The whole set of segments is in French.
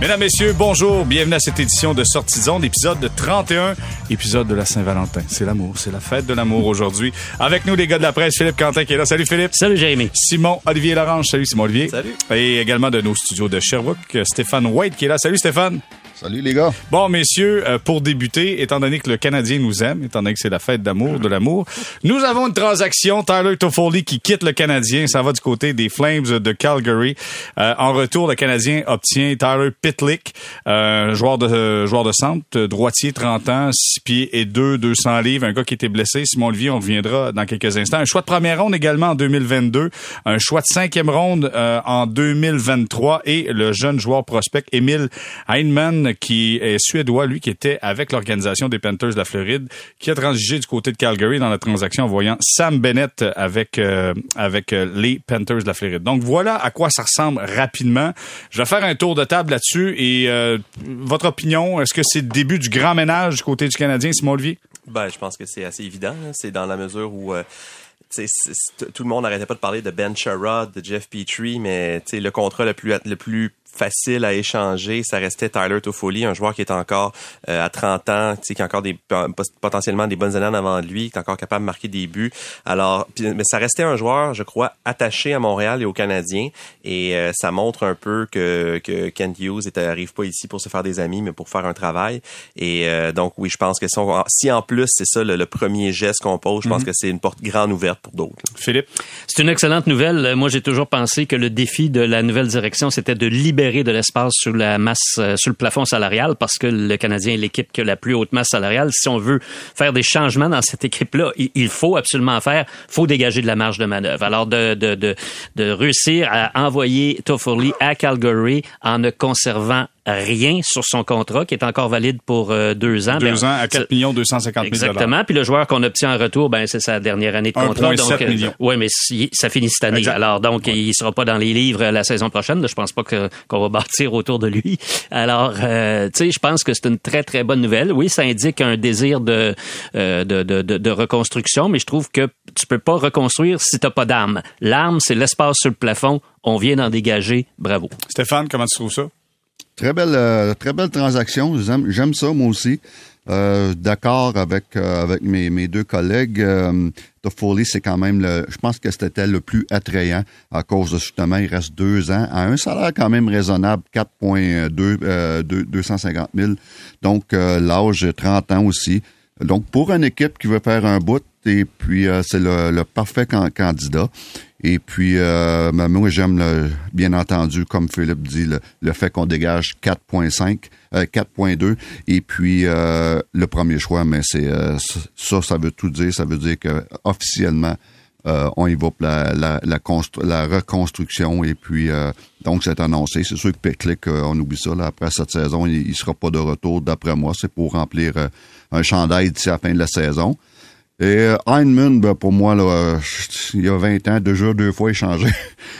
Mesdames, Messieurs, bonjour. Bienvenue à cette édition de Sortie Zone, épisode de 31, épisode de la Saint-Valentin. C'est l'amour, c'est la fête de l'amour aujourd'hui. Avec nous, les gars de la presse, Philippe Quentin qui est là. Salut Philippe. Salut Jérémy. Simon Olivier Larange. Salut Simon Olivier. Salut. Et également de nos studios de Sherbrooke, Stéphane White qui est là. Salut Stéphane. Salut les gars. Bon, messieurs, euh, pour débuter, étant donné que le Canadien nous aime, étant donné que c'est la fête d'amour, de l'amour, nous avons une transaction. Tyler Toffoli qui quitte le Canadien. Ça va du côté des Flames de Calgary. Euh, en retour, le Canadien obtient Tyler Pitlick, euh, joueur de joueur de centre, droitier, 30 ans, 6 pieds et 2, 200 livres, un gars qui était blessé. Simon Olivier, on reviendra dans quelques instants. Un choix de première ronde également en 2022, un choix de cinquième ronde en 2023 et le jeune joueur prospect Emile Heinemann qui est suédois, lui, qui était avec l'organisation des Panthers de la Floride, qui a transigé du côté de Calgary dans la transaction en voyant Sam Bennett avec, euh, avec euh, les Panthers de la Floride. Donc voilà à quoi ça ressemble rapidement. Je vais faire un tour de table là-dessus et euh, votre opinion, est-ce que c'est le début du grand ménage du côté du Canadien, Simon Olivier? Ben, je pense que c'est assez évident. C'est dans la mesure où tout le monde n'arrêtait pas de parler de Ben Sherrod, de Jeff Petrie, mais le contrat le plus le plus facile à échanger, ça restait Tyler Toffoli, un joueur qui est encore euh, à 30 ans, qui a encore des potentiellement des bonnes années en avant de lui, qui est encore capable de marquer des buts. Alors, mais ça restait un joueur, je crois, attaché à Montréal et aux Canadiens, et euh, ça montre un peu que, que Kent Hughes n'arrive pas ici pour se faire des amis, mais pour faire un travail. Et euh, donc, oui, je pense que si, si en plus c'est ça le, premier geste qu'on pose, je pense mhm. que c'est une porte grande ouverte pour d'autres. Philippe, c'est une excellente nouvelle. Moi, j'ai toujours pensé que le défi de la nouvelle direction, c'était de libérer de l'espace sur la masse, euh, sur le plafond salarial parce que le Canadien est l'équipe qui a la plus haute masse salariale. Si on veut faire des changements dans cette équipe-là, il faut absolument faire, faut dégager de la marge de manœuvre. Alors de, de, de, de réussir à envoyer Toffoli à Calgary en ne conservant rien sur son contrat qui est encore valide pour euh, deux ans. Deux ben, ans à 4 millions 250 000 Exactement. Puis le joueur qu'on obtient en retour, ben c'est sa dernière année de contrat. donc, euh, millions. mais ça finit cette année. Alors donc il sera pas dans les livres la saison prochaine. Je pense pas qu'on va bâtir autour de lui. Alors euh, tu sais, je pense que c'est une très très bonne nouvelle. Oui, ça indique un désir de de, de, de, reconstruction, mais je trouve que tu peux pas reconstruire si t'as pas d'armes. L'arme, c'est l'espace sur le plafond. On vient d'en dégager. Bravo. Stéphane, comment tu trouves ça? Très belle, euh, très belle transaction. J'aime ça, moi aussi. Euh, D'accord avec euh, avec mes, mes deux collègues. Euh, Toffoli, c'est quand même le. Je pense que c'était le plus attrayant à cause de justement, il reste deux ans à un salaire quand même raisonnable, 4,2 250 000. Donc l'âge 30 ans aussi. Donc pour une équipe qui veut faire un bout, et puis c'est le, le, parfait candidat. Et puis, euh, moi, j'aime, bien entendu, comme Philippe dit, le, fait qu'on dégage 4.5, 4.2. Euh, Et puis, euh, le premier choix, mais c'est ça, ça veut tout dire. Ça veut dire que officiellement, on y va pour la, la, reconstruction. Et puis, donc, c'est annoncé. C'est sûr que Peklik, on oublie ça. Après cette saison, il, ne sera pas de retour, d'après moi. C'est pour remplir un chandail d'ici la fin de la saison. Et euh, Heinemann, ben, pour moi, là, euh, il y a 20 ans, déjà deux fois échangé.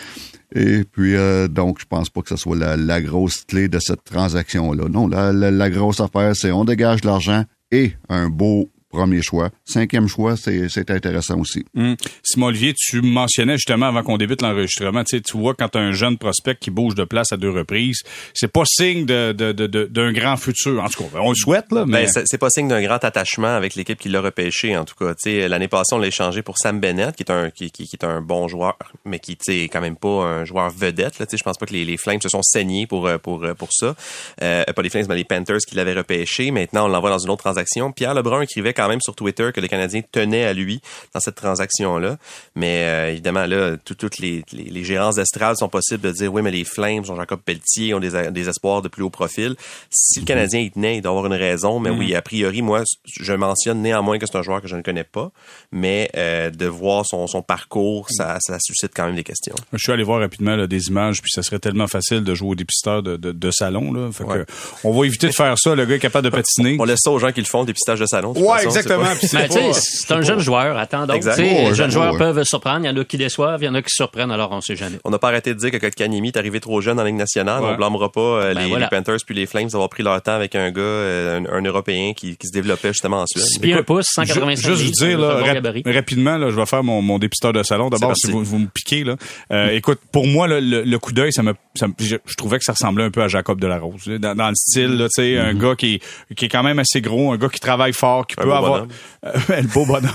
Et puis, euh, donc, je pense pas que ce soit la, grosse clé de cette transaction-là. Non, la, la grosse affaire, c'est on dégage l'argent et un beau premier choix. Cinquième choix, c'est intéressant aussi. Hum. Simon Olivier, tu mentionnais justement avant qu'on débute l'enregistrement, tu, vois quand as un jeune prospect qui bouge de place à deux reprises, c'est pas signe d'un de, de, de, grand futur. En tout cas, on le souhaite, là, mais... Ben, c'est pas signe d'un grand attachement avec l'équipe qui l'a repêché, en tout cas. L'année passée, on l'a échangé pour Sam Bennett, qui est un, qui, qui, est un bon joueur, mais qui est quand même pas un joueur vedette. Là, je pense pas que les, les Flames se sont saignés pour, euh, pour, euh, pour ça. Euh, pas les Flames, mais les Panthers qui l'avaient repêché. Maintenant, on l'envoie dans une autre transaction. Pierre Lebrun écrivait quand même sur Twitter que les Canadiens tenaient à lui dans cette transaction-là. Mais euh, évidemment, là, toutes les, les, gérances d'estrade sont possibles de dire oui, mais les Flames, ont Jacob Pelletier, ont des, des espoirs de plus haut profil. Si le mhm. Canadien y tenait, il doit avoir une raison. Mais oui, mhm. a priori, moi, je mentionne néanmoins que c'est un joueur que je ne connais pas. Mais euh, de voir son, son parcours, ça, ça suscite quand même des questions. Je suis allé voir rapidement des images, puis ça serait tellement facile de jouer au dépisteur de, de, salon. Là. Fait que, on va éviter de faire ça. Le gars est capable de patiner. On laisse ça aux gens qui le font, dépistage de salon. Ouais, exactement. c'est pas- un jeune joueur. Attends donc. Exact. Tu sais, Ouais, Les jeunes joueurs peuvent surprendre. Il y en a qui déçoivent, il y en a qui surprennent, alors on sait jamais. On n'a pas arrêté de dire que Kotkaniemi est arrivé trop jeune en Ligue nationale. On blâmera pas euh, Ben les, Panthers puis les Flames d'avoir pris leur temps avec un gars, euh, un, un Européen qui, se développait justement en Suède. 6 pieds 1 pouce, 185 Ju- Juste vous dire, un rapidement, là, je vais faire mon, dépisteur de salon. D'abord, si vous, me piquez, là. Euh, écoute, pour moi, là, le, coup d'œil, ça me, ça me- je, trouvais que ça ressemblait un peu à Jacob Delarose. Dans, dans le style, là, tu sais, un gars qui, est- qui est quand même assez gros, un gars qui travaille fort, qui Un peut beau avoir... bonhomme. Euh, le beau bonhomme.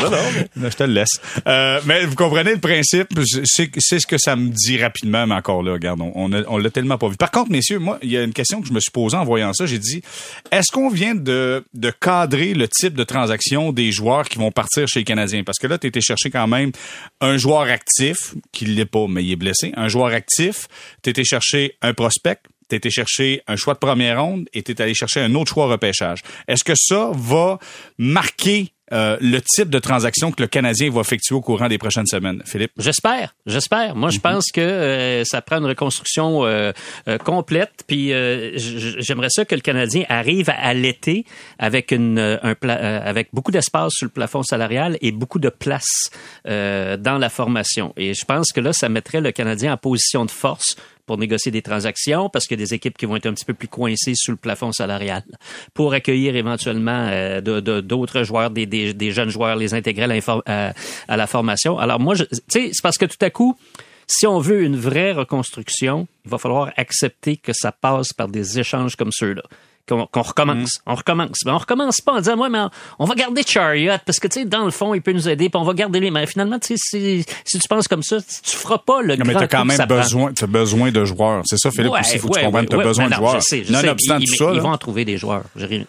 Non, non. Je te le laisse. Euh, mais vous comprenez le principe. C'est ce que ça me dit rapidement, mais encore là, regarde, on, on l'a tellement pas vu. Par contre, messieurs, moi, il y a une question que je me suis posée en voyant ça. J'ai dit, est-ce qu'on vient de, de cadrer le type de transaction des joueurs qui vont partir chez les Canadiens? Parce que là, tu étais chercher quand même un joueur actif, qui l'est pas, mais il est blessé. Un joueur actif, tu étais chercher un prospect, tu été chercher un choix de première ronde et tu allé chercher un autre choix repêchage. Est-ce que ça va marquer euh, le type de transaction que le Canadien va effectuer au courant des prochaines semaines? Philippe? J'espère, j'espère. Moi, je pense que euh, ça prend une reconstruction euh, euh, complète. Puis euh, j'aimerais ça que le Canadien arrive à l'été avec une euh, un euh, avec beaucoup d'espace sur le plafond salarial et beaucoup de place euh, dans la formation. Et je pense que là, ça mettrait le Canadien en position de force pour négocier des transactions parce qu'il y a des équipes qui vont être un petit peu plus coincées sous le plafond salarial pour accueillir éventuellement euh, d'autres joueurs, des, jeunes joueurs, les intégrer à, l'infor- à- la formation. Alors moi, tu sais, c'est parce que tout à coup, si on veut une vraie reconstruction, il va falloir accepter que ça passe par des échanges comme ceux-là. Qu'on qu'on recommence, on recommence. Mais on recommence pas en disant, ouais, mais on, va garder Chariot parce que, tu sais, dans le fond, il peut nous aider, puis on va garder lui. Mais finalement, tu sais, si, si tu penses comme ça, tu feras pas le Non, mais grand t'as quand que même besoin, t'as besoin de joueurs. C'est ça, Philippe, Ouais, aussi. Faut que ouais, tu comprennes, ouais, t'as besoin Ben de joueurs. Je sais, je non, sais. Ils- tout ils- ça, Ils là. vont en trouver des joueurs.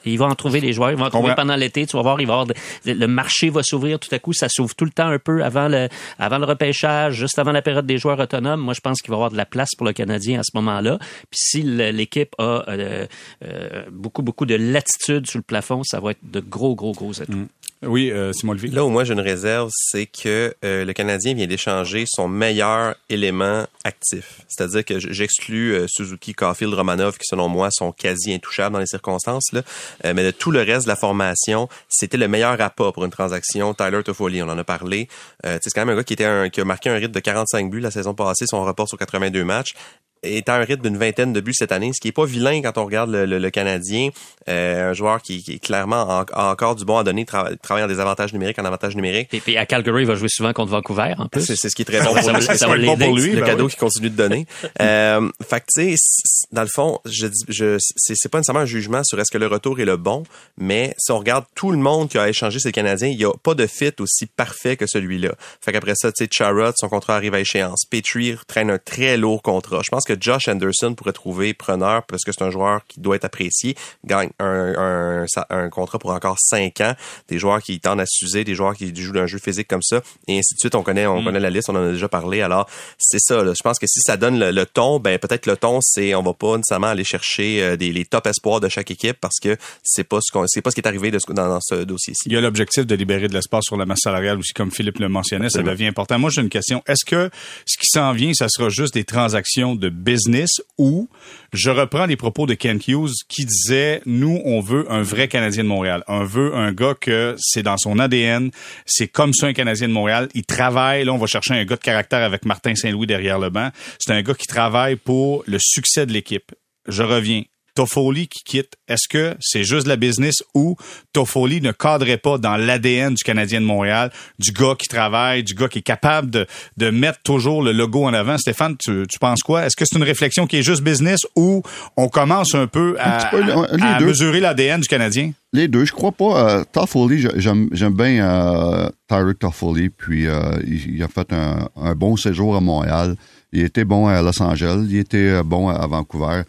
Ils vont en trouver des joueurs. Ils vont en trouver pendant l'été. Tu vas voir, il avoir de- le marché va s'ouvrir tout à coup. Ça s'ouvre tout le temps un peu avant le, avant le repêchage, juste avant la période des joueurs autonomes. Moi, je pense qu'il va y avoir de la place pour le Canadien à ce moment-là. Puis si l'équipe a euh, euh, beaucoup, beaucoup de latitude sur le plafond, ça va être de gros, gros, gros atouts. Oui, euh, Simon Levis. Là où moi j'ai une réserve, c'est que euh, le Canadien vient d'échanger son meilleur élément actif. C'est-à-dire que j'exclus euh, Suzuki, Caulfield, Romanov, qui selon moi sont quasi intouchables dans les circonstances. Là. Euh, mais de tout le reste de la formation, c'était le meilleur appât pour une transaction. Tyler Toffoli, on en a parlé. Euh, c'est quand même un gars qui, était un, qui a marqué un rythme de 45 buts la saison passée, son report sur 82 matchs est à un rythme d'une vingtaine de buts cette année, ce qui est pas vilain quand on regarde le, le- le Canadien, euh, un joueur qui, qui est clairement en- a encore du bon à donner, tra- travaille en désavantage numérique, en avantage numérique. Et puis à Calgary, il va jouer souvent contre Vancouver, en plus. C'est c'est ce qui est très bon pour lui. ça C'est va bon pour lui, le ben cadeau oui. qu'il continue de donner. euh, fait que tu sais, dans le fond, je je, c'est pas nécessairement un jugement sur est-ce que le retour est le bon, mais si on regarde tout le monde qui a échangé ses Canadiens, il y a pas de fit aussi parfait que celui-là. Fait qu'après ça, tu sais, Charrot, son contrat arrive à échéance. Petrie traîne un très lourd contrat. Je pense que Josh Anderson pourrait trouver preneur parce que c'est un joueur qui doit être apprécié, gagne un, un, sa- un contrat pour encore cinq ans. Des joueurs qui tendent à s'user, des joueurs qui jouent d'un jeu physique comme ça, et ainsi de suite. On connaît, on connaît la liste, on en a déjà parlé. Alors, c'est ça. là. Je pense que si ça donne le, le ton, ben peut-être le ton, c'est on va pas nécessairement aller chercher euh, des, les top espoirs de chaque équipe parce que c'est pas ce qu'on, c'est pas ce qui est arrivé de ce- dans, dans ce dossier-ci. Il y a l'objectif de libérer de l'espace sur la masse salariale aussi, comme Philippe le mentionnait, ça devient important. Moi, j'ai une question. Est-ce que ce qui s'en vient, ça sera juste des transactions de business ou je reprends les propos de Ken Hughes qui disait, nous, on veut un vrai Canadien de Montréal. On veut un gars que c'est dans son ADN. C'est comme ça un Canadien de Montréal. Il travaille. Là, on va chercher un gars de caractère avec Martin Saint-Louis derrière le banc. C'est un gars qui travaille pour le succès de l'équipe. Je reviens. Toffoli qui quitte, est-ce que c'est juste de la business ou Toffoli ne cadrait pas dans l'ADN du Canadien de Montréal, du gars qui travaille, du gars qui est capable de, de mettre toujours le logo en avant? Stéphane, tu, tu penses quoi? Est-ce que c'est une réflexion qui est juste business ou on commence un peu à, Un petit peu, à- mesurer l'ADN du Canadien? Les deux, je crois pas. Euh, Toffoli, j'aime j'aime bien euh, Toffoli, puis euh, il, il a fait un, un bon séjour à Montréal. Il était bon à Los Angeles, il était euh, bon à Vancouver.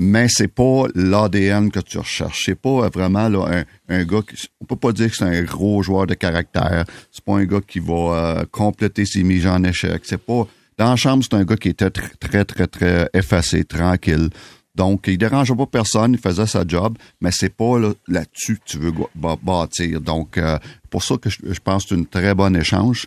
Mais c'est pas l'ADN que tu recherches. C'est pas vraiment là, un, un gars qui. On peut pas dire que c'est un gros joueur de caractère. C'est pas un gars qui va euh, compléter ses mises en échec. C'est pas. Dans la chambre, c'est un gars qui était tr- très, très, très effacé, tranquille. Donc, il dérangeait pas personne, il faisait sa job, mais c'est pas là- là-dessus que tu veux bâtir. Donc, euh, pour ça que je, je pense que c'est une très bonne échange.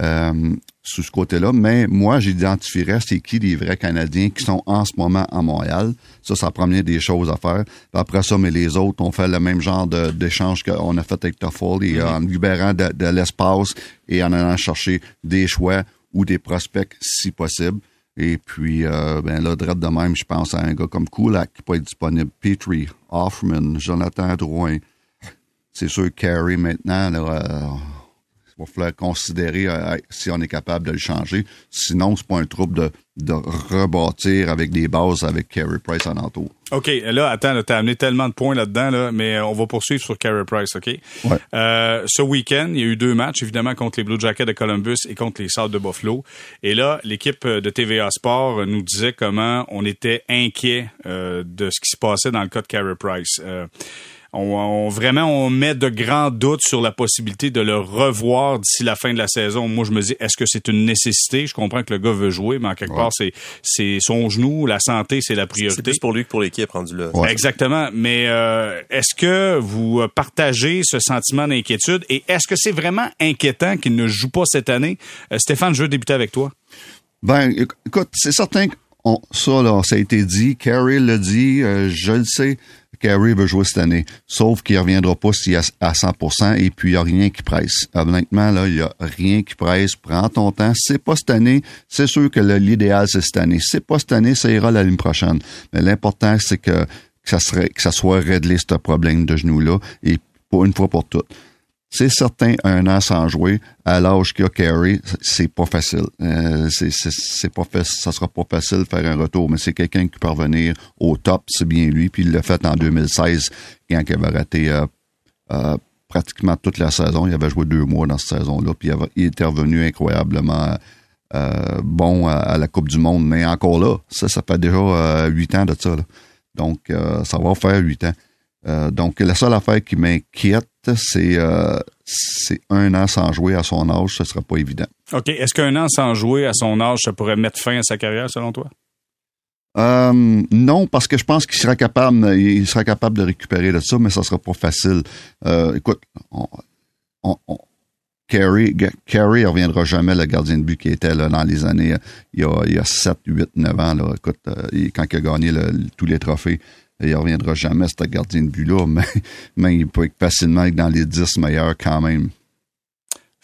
Euh, sur ce côté-là, mais moi, j'identifierais c'est qui les vrais Canadiens qui sont en ce moment à Montréal. Ça, ça promenait des choses à faire. Puis après ça, mais les autres ont fait le même genre d'échange qu'on a fait avec Toffoli, mm-hmm. en libérant de, de l'espace et en allant chercher des choix ou des prospects si possible. Et puis, euh, ben là, de même, je pense à un gars comme Kulak qui peut être disponible. Petrie, Hoffman, Jonathan Drouin. C'est sûr, Carey maintenant, là, euh, va falloir considérer euh, si on est capable de le changer. Sinon, c'est pas un trouble de, de rebâtir avec des bases avec Carey Price en entour. OK, là, attends, t'as amené tellement de points là-dedans, là, mais on va poursuivre sur Carey Price, OK? Ouais. Euh, ce week-end, il y a eu deux matchs, évidemment, contre les Blue Jackets de Columbus et contre les Sables de Buffalo. Et là, l'équipe de TVA Sport nous disait comment on était inquiet euh, de ce qui se passait dans le cas de Carey Price. On, vraiment on met de grands doutes sur la possibilité de le revoir d'ici la fin de la saison. Moi, je me dis, est-ce que c'est une nécessité? Je comprends que le gars veut jouer, mais en quelque part, c'est c'est son genou, la santé, c'est la priorité. C'est plus pour lui que pour l'équipe rendu là. Exactement. Mais euh, est-ce que vous partagez ce sentiment d'inquiétude? Et est-ce que c'est vraiment inquiétant qu'il ne joue pas cette année? Euh, Stéphane, je veux débuter avec toi. Ben, écoute, c'est certain que ça, là, ça a été dit. Carrie l'a dit, euh, je le sais. Carey veut jouer cette année. Sauf qu'il reviendra pas s'il est à 100% et puis il n'y a rien qui presse. Honnêtement, là, il n'y a rien qui presse. Prends ton temps. C'est pas cette année. C'est sûr que l'idéal, c'est cette année. C'est pas cette année, ça ira la ligne prochaine. Mais l'important, c'est que, que ça serait, que ça soit réglé, ce problème de genou-là, et pour une fois pour toutes. C'est certain, un an sans jouer, à l'âge qu'il a Carey, c'est pas facile. Euh, c'est pas ça sera pas facile de faire un retour, mais c'est quelqu'un qui peut revenir au top, c'est bien lui. Puis il l'a fait en 2016, quand il avait raté euh, euh, pratiquement toute la saison. Il avait joué deux mois dans cette saison-là, puis il, était revenu incroyablement euh, bon à, la Coupe du Monde. Mais encore là, ça, ça fait déjà huit ans de ça. Donc, ça va faire huit ans. Euh, donc, la seule affaire qui m'inquiète, c'est euh, c'est un an sans jouer à son âge, ce ne serait pas évident. OK. Est-ce qu'un an sans jouer à son âge, ça pourrait mettre fin à sa carrière, selon toi? Euh, non, parce que je pense qu'il sera capable, il sera capable de récupérer de ça, mais ça sera pas facile. écoute, on, on, Carey, Carey reviendra jamais le gardien de but qui était là dans les années, il y a, il y a 7, 8, 9 ans. Là. Écoute, quand il a gagné tous les trophées, il reviendra jamais, ce gardien de but-là, mais, mais il peut être facilement dans les 10 meilleurs quand même.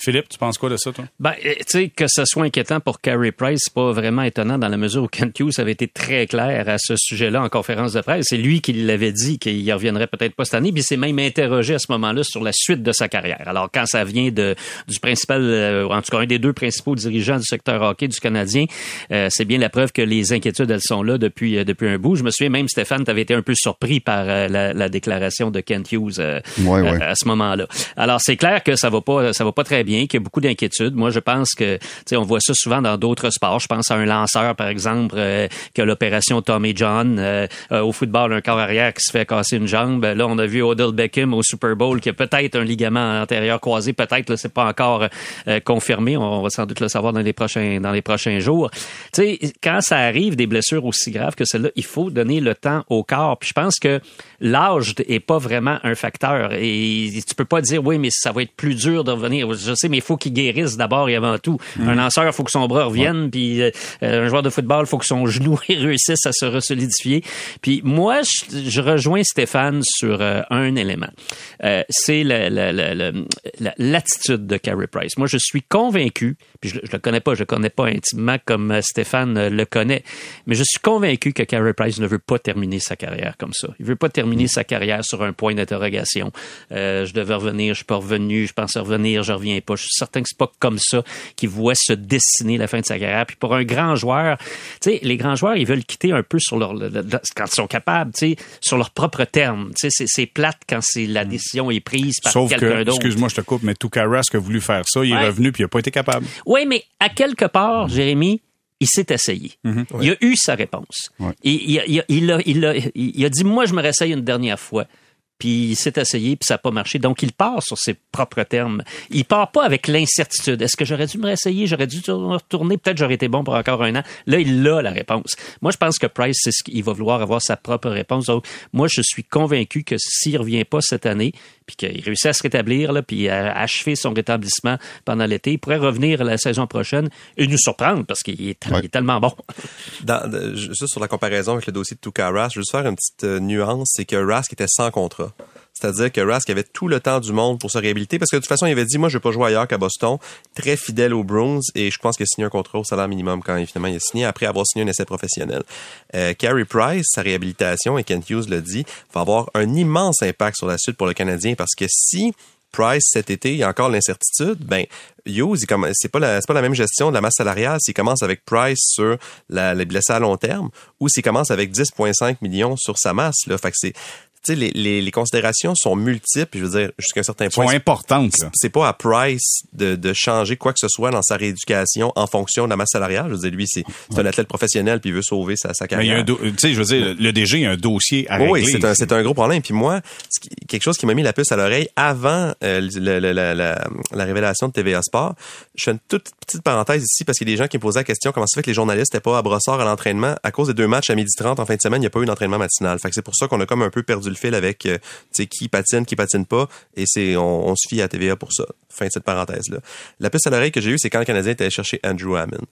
Philippe, tu penses quoi de ça, toi? Ben, euh, tu sais, que ce soit inquiétant pour Carey Price, c'est pas vraiment étonnant dans la mesure où Kent Hughes avait été très clair à ce sujet-là en conférence de presse. C'est lui qui l'avait dit qu'il reviendrait peut-être pas cette année, puis il s'est même interrogé à ce moment-là sur la suite de sa carrière. Alors, quand ça vient de, du principal, euh, en tout cas, un des deux principaux dirigeants du secteur hockey du Canadien, euh, c'est bien la preuve que les inquiétudes, elles sont là depuis, depuis un bout. Je me souviens même, Stéphane, tu avais été un peu surpris par la, la, déclaration de Kent Hughes À, ce moment-là. Alors, c'est clair que ça va pas, ça va pas très bien, qu'il y a beaucoup d'inquiétudes. Moi, je pense que, tu sais, on voit ça souvent dans d'autres sports. Je pense à un lanceur, par exemple, euh, qui a l'opération Tommy John. Euh, euh, au football, un corps arrière qui se fait casser une jambe. Là, on a vu Odell Beckham au Super Bowl qui a peut-être un ligament antérieur croisé. Peut-être, là, c'est pas encore confirmé. On va sans doute le savoir dans les prochains, dans les prochains jours. Tu sais, quand ça arrive, des blessures aussi graves que celle-là, il faut donner le temps au corps. Puis je pense que l'âge est pas vraiment un facteur. Et tu peux pas dire, oui, mais ça va être plus dur de revenir. Je sais, mais il faut qu'il guérisse d'abord et avant tout. Mm. Un lanceur, il faut que son bras revienne, puis euh, un joueur de football, il faut que son genou réussisse à se resolidifier. Puis moi, je, rejoins Stéphane sur euh, un élément. Euh, c'est l'attitude de Carey Price. Moi, je suis convaincu, puis je, je le connais pas, je le connais pas intimement comme Stéphane le connaît, mais je suis convaincu que Carey Price ne veut pas terminer sa carrière comme ça. Il veut pas terminer mm. sa carrière sur un point d'interrogation. je devais revenir, je suis pas revenu, je pense revenir, je reviens pas. Je suis certain que c'est pas comme ça qu'il voit se dessiner la fin de sa carrière. Puis pour un grand joueur, tu sais, les grands joueurs, ils veulent quitter un peu sur leur, quand ils sont capables, tu sais, sur leurs propres termes. Tu sais, c'est plate quand c'est la mm. décision est prise par quelqu'un d'autre. Excuse-moi, je te coupe, mais Toukaras a voulu faire ça, il est revenu puis il a pas été capable. Oui, mais à quelque part, Jérémy, il s'est essayé. Mm-hmm. Il a eu sa réponse. il, a, il, a, dit, moi, je me réessaye une dernière fois puis il s'est essayé, puis ça n'a pas marché. Donc, il part sur ses propres termes. Il part pas avec l'incertitude. Est-ce que j'aurais dû me réessayer? J'aurais dû retourner? Peut-être j'aurais été bon pour encore un an. Là, il a la réponse. Moi, je pense que Price, c'est ce qu'il va vouloir avoir sa propre réponse. Donc, moi, je suis convaincu que s'il revient pas cette année, puis qu'il réussit à se rétablir, là, puis à achever son rétablissement pendant l'été, il pourrait revenir la saison prochaine et nous surprendre parce qu'il est, tellement bon. Dans, juste sur la comparaison avec le dossier de Tuka Rask, je veux juste faire une petite euh, nuance, c'est que Rask était sans contrat. C'est-à-dire que Rask avait tout le temps du monde pour se réhabiliter parce que de toute façon, il avait dit, moi, je vais pas jouer ailleurs qu'à Boston. Très fidèle aux Bruins et je pense qu'il a signé un contrat au salaire minimum quand finalement il a signé après avoir signé un essai professionnel. Euh, Carey Price, sa réhabilitation, et Kent Hughes l'a dit, va avoir un immense impact sur la suite pour le Canadien parce que si Price cet été, il y a encore l'incertitude, ben Hughes, c'est pas la c'est pas la même gestion de la masse salariale s'il commence avec Price sur la, les blessés à long terme ou s'il commence avec 10,5 millions sur sa masse là. Fait que c'est les, les, les considérations sont multiples, je veux dire, jusqu'à un certain Elles sont point. importantes. C'est pas à Price de, de changer quoi que ce soit dans sa rééducation en fonction de la masse salariale. Je veux dire, lui, c'est un athlète professionnel puis il veut sauver sa, sa Mais il y a carrière. tu sais, je veux dire, le DG a un dossier à régler. oui, c'est un, c'est un gros problème. Puis moi, quelque chose qui m'a mis la puce à l'oreille avant euh, le- le- la, la- la révélation de TVA Sport, je fais une toute petite parenthèse ici parce qu'il y a des gens qui me posaient la question comment ça fait que les journalistes n'étaient pas à brossard à l'entraînement à cause des deux matchs à midi 30 en fin de semaine, il n'y a pas eu d'entraînement matinal. Fait que c'est pour ça qu'on a comme un peu perdu le fil avec euh, qui patine, qui patine pas, et c'est on, on se fie à TVA pour ça. Fin de cette parenthèse-là. La puce à l'oreille que j'ai eue, c'est quand le Canadien était allé chercher Andrew Hammond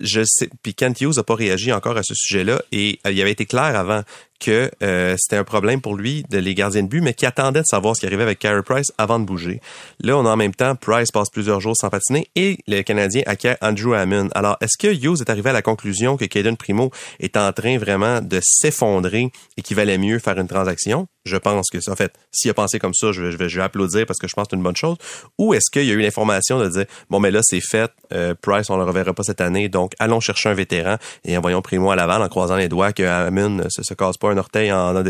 je sais, puis Kent Hughes n'a pas réagi encore à ce sujet-là et euh, il avait été clair avant que euh, c'était un problème pour lui de les gardiens de but, mais qui attendait de savoir ce qui arrivait avec Carey Price avant de bouger. Là, on a en même temps Price passe plusieurs jours sans patiner et le Canadien acquiert Andrew Hammond. Alors, est-ce que Hughes est arrivé à la conclusion que Caden Primo est en train vraiment de s'effondrer et qu'il valait mieux faire une transaction? Je pense que ça, en fait, s'il a pensé comme ça, je vais, je applaudir parce que je pense que c'est une bonne chose. Ou est-ce qu'il y a eu l'information de dire, bon, mais là, c'est fait, euh, Price, on le reverra pas cette année, donc allons chercher un vétéran et envoyons Primo à Laval en croisant les doigts que Hammond se casse pas un orteil en, en,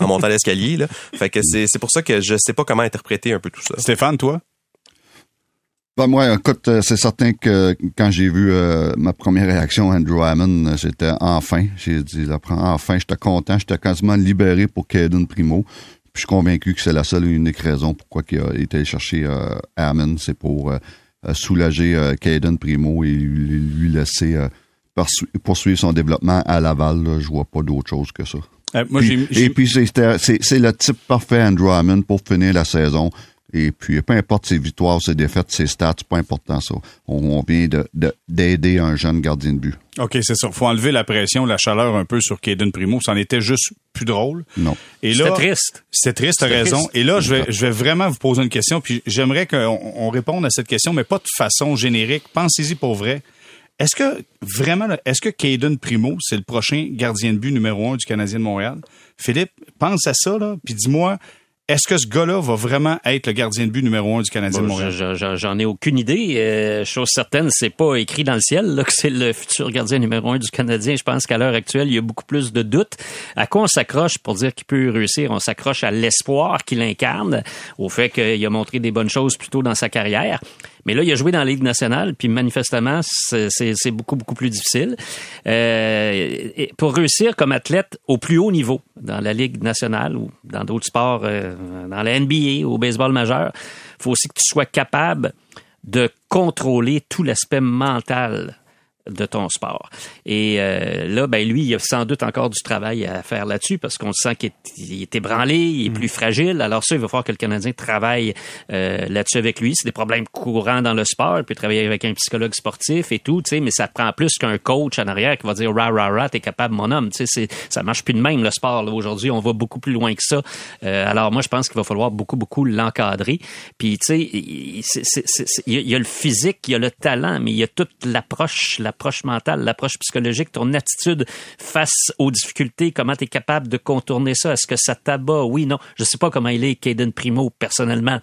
en montant l'escalier. Là. Fait que c'est, c'est pour ça que je sais pas comment interpréter un peu tout ça. Stéphane, toi? Ben moi, écoute, euh, c'est certain que quand j'ai vu euh, ma première réaction, Andrew Hammond, euh, j'étais enfin, j'ai dit, là, enfin, j'étais content, j'étais quasiment libéré pour Caden Primo. Puis je suis convaincu que c'est la seule et unique raison pourquoi il a été allé chercher euh, Hammond, c'est pour euh, soulager euh, Caden Primo et lui, lui laisser euh, poursu- poursuivre son développement à Laval. Là. Je vois pas d'autre chose que ça. Euh, moi, Puis- j'ai- j'ai- et puis c'est le type parfait Andrew Hammond pour finir la saison. Et puis peu importe ses victoires, ses défaites, ses stats, c'est pas important ça. On, on vient de de- d'aider un jeune gardien de but. OK, c'est ça. Faut enlever la pression, la chaleur un peu sur Caden Primo. Ça en était juste plus drôle. Non. Et C'était là, triste. C'est triste, raison. triste. Et là, je vais, je vais vraiment vous poser une question, puis j'aimerais qu'on on réponde à cette question, mais pas de façon générique. Pensez-y pour vrai. Est-ce que vraiment, est-ce que Caden Primo, c'est le prochain gardien de but numéro un du Canadien de Montréal? Philippe, pense à ça, là, puis dis-moi, est-ce que ce gars-là va vraiment être le gardien de but numéro un du Canadien de Montréal? je- je- J'en ai aucune idée. Euh, chose certaine, c'est pas écrit dans le ciel là, que c'est le futur gardien numéro un du Canadien. Je pense qu'à l'heure actuelle, il y a beaucoup plus de doutes. À quoi on s'accroche pour dire qu'il peut réussir? On s'accroche à l'espoir qu'il incarne, au fait qu'il a montré des bonnes choses plus tôt dans sa carrière. Mais là, il a joué dans la Ligue nationale, puis manifestement, c'est beaucoup, beaucoup plus difficile. Euh, pour réussir comme athlète au plus haut niveau, dans la Ligue nationale ou dans d'autres sports, euh, dans la NBA, au baseball majeur, faut aussi que tu sois capable de contrôler tout l'aspect mental de ton sport. Et euh, là, ben lui, il a sans doute encore du travail à faire là-dessus parce qu'on sent qu'il est, est ébranlé, il est plus fragile. Alors ça, il va falloir que le Canadien travaille euh, là-dessus avec lui. C'est des problèmes courants dans le sport. Il peut travailler avec un psychologue sportif et tout, tu sais, mais ça prend plus qu'un coach en arrière qui va dire ra ra ra, t'es capable, mon homme. Tu sais, c'est- ça marche plus de même le sport. là. Aujourd'hui, on va beaucoup plus loin que ça. Euh, alors moi, je pense qu'il va falloir beaucoup, beaucoup l'encadrer. Puis tu sais, y, a- il y a le physique, il y a le talent, mais il y a toute l'approche, l'approche mentale, l'approche psychologique, ton attitude face aux difficultés, comment tu es capable de contourner ça? Est-ce que ça t'abat? Oui, non. Je sais pas comment il est, Caden Primo, personnellement.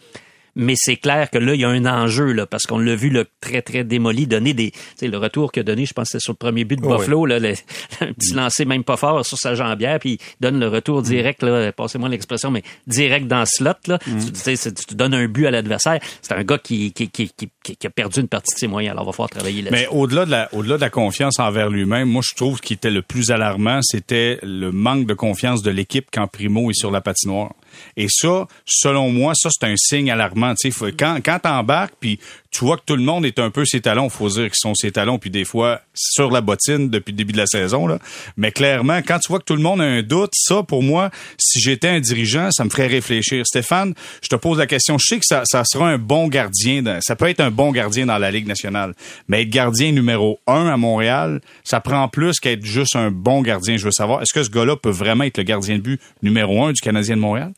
Mais c'est clair que là, il y a un enjeu, là, parce qu'on l'a vu là, très, très démoli, donner des. Tu sais, le retour qu'il a donné, je pense que c'était sur le premier but de Oui. Buffalo, là, le- un petit lancer même pas fort sur sa jambière, puis il donne le retour direct, là, passez-moi l'expression, mais direct dans le slot. Là. Tu, tu sais, c'est- tu donnes un but à l'adversaire. C'est un gars qui, qui, qui, qui, a perdu une partie de ses moyens. Alors, il va falloir travailler là-dessus. Mais au-delà de la, au-delà de la confiance envers lui-même, moi, je trouve qu'il était le plus alarmant, c'était le manque de confiance de l'équipe quand Primo est sur la patinoire. Et ça, selon moi, ça, c'est un signe alarmant. Tu sais, quand, quand t'embarques, puis tu vois que tout le monde est un peu ses talons. Faut dire qu'ils sont ses talons, puis des fois sur la bottine depuis le début de la saison. Là. Mais clairement, quand tu vois que tout le monde a un doute, ça, pour moi, si j'étais un dirigeant, ça me ferait réfléchir. Stéphane, je te pose la question. Je sais que ça, ça sera un bon gardien. ça peut être un bon gardien dans la Ligue nationale. Mais être gardien numéro un à Montréal, ça prend plus qu'être juste un bon gardien. Je veux savoir, est-ce que ce gars-là peut vraiment être le gardien de but numéro un du Canadien de Montréal?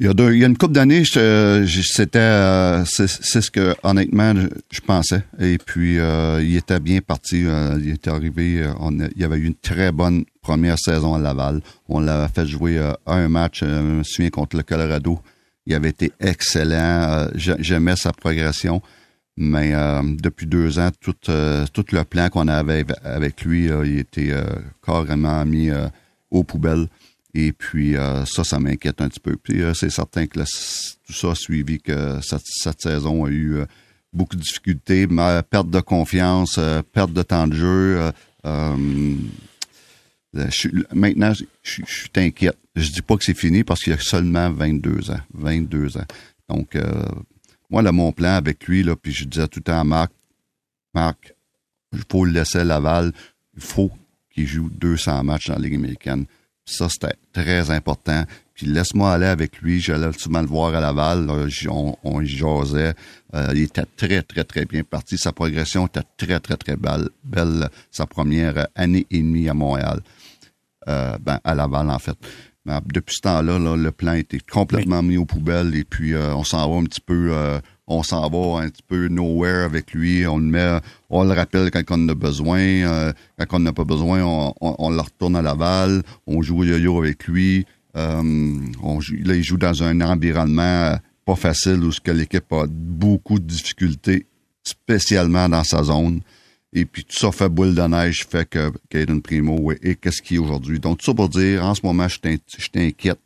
Il y a, une couple d'années, c'était euh, c'est ce que honnêtement je, pensais. Et puis euh, il était bien parti. Euh, il était arrivé. Il y avait eu une très bonne première saison à Laval. On l'avait fait jouer un match, je me souviens contre le Colorado. Il avait été excellent. J'aimais sa progression. Mais depuis deux ans, tout, tout le plan qu'on avait avec lui, il était carrément mis aux poubelles. Et puis euh, ça, ça m'inquiète un petit peu. Puis euh, c'est certain que tout ça a suivi que cette, saison a eu euh, beaucoup de difficultés, perte de confiance, perte de temps de jeu. maintenant, je, suis inquiète. Je dis pas que c'est fini parce qu'il a seulement 22 ans. 22 ans. Donc, moi, là, mon plan avec lui, là, puis je disais tout le temps à Marc, Marc, il faut le laisser à Laval. Il faut qu'il joue 200 matchs dans la Ligue américaine. Ça, c'était très important. Puis laisse-moi aller avec lui. J'allais souvent le voir à Laval. on, on jasait. Euh, il était très, très, très bien parti. Sa progression était très, très, très belle. belle sa première année et demie à Montréal. Euh, ben, à Laval, en fait. depuis ce temps-là, le plan était complètement mis aux poubelles et puis euh, on s'en va un petit peu on s'en va un petit peu nowhere avec lui. On le met, on le rappelle quand on en a besoin. Euh, quand on n'a pas besoin, on, le retourne à Laval. On joue au yo-yo avec lui. Euh, là, il joue dans un environnement pas facile où l'équipe a beaucoup de difficultés, spécialement dans sa zone. Et puis tout ça fait boule de neige, fait que Caden Primo et qu'est-ce qu'il est aujourd'hui? Donc tout ça pour dire, en ce moment, je t'inquiète.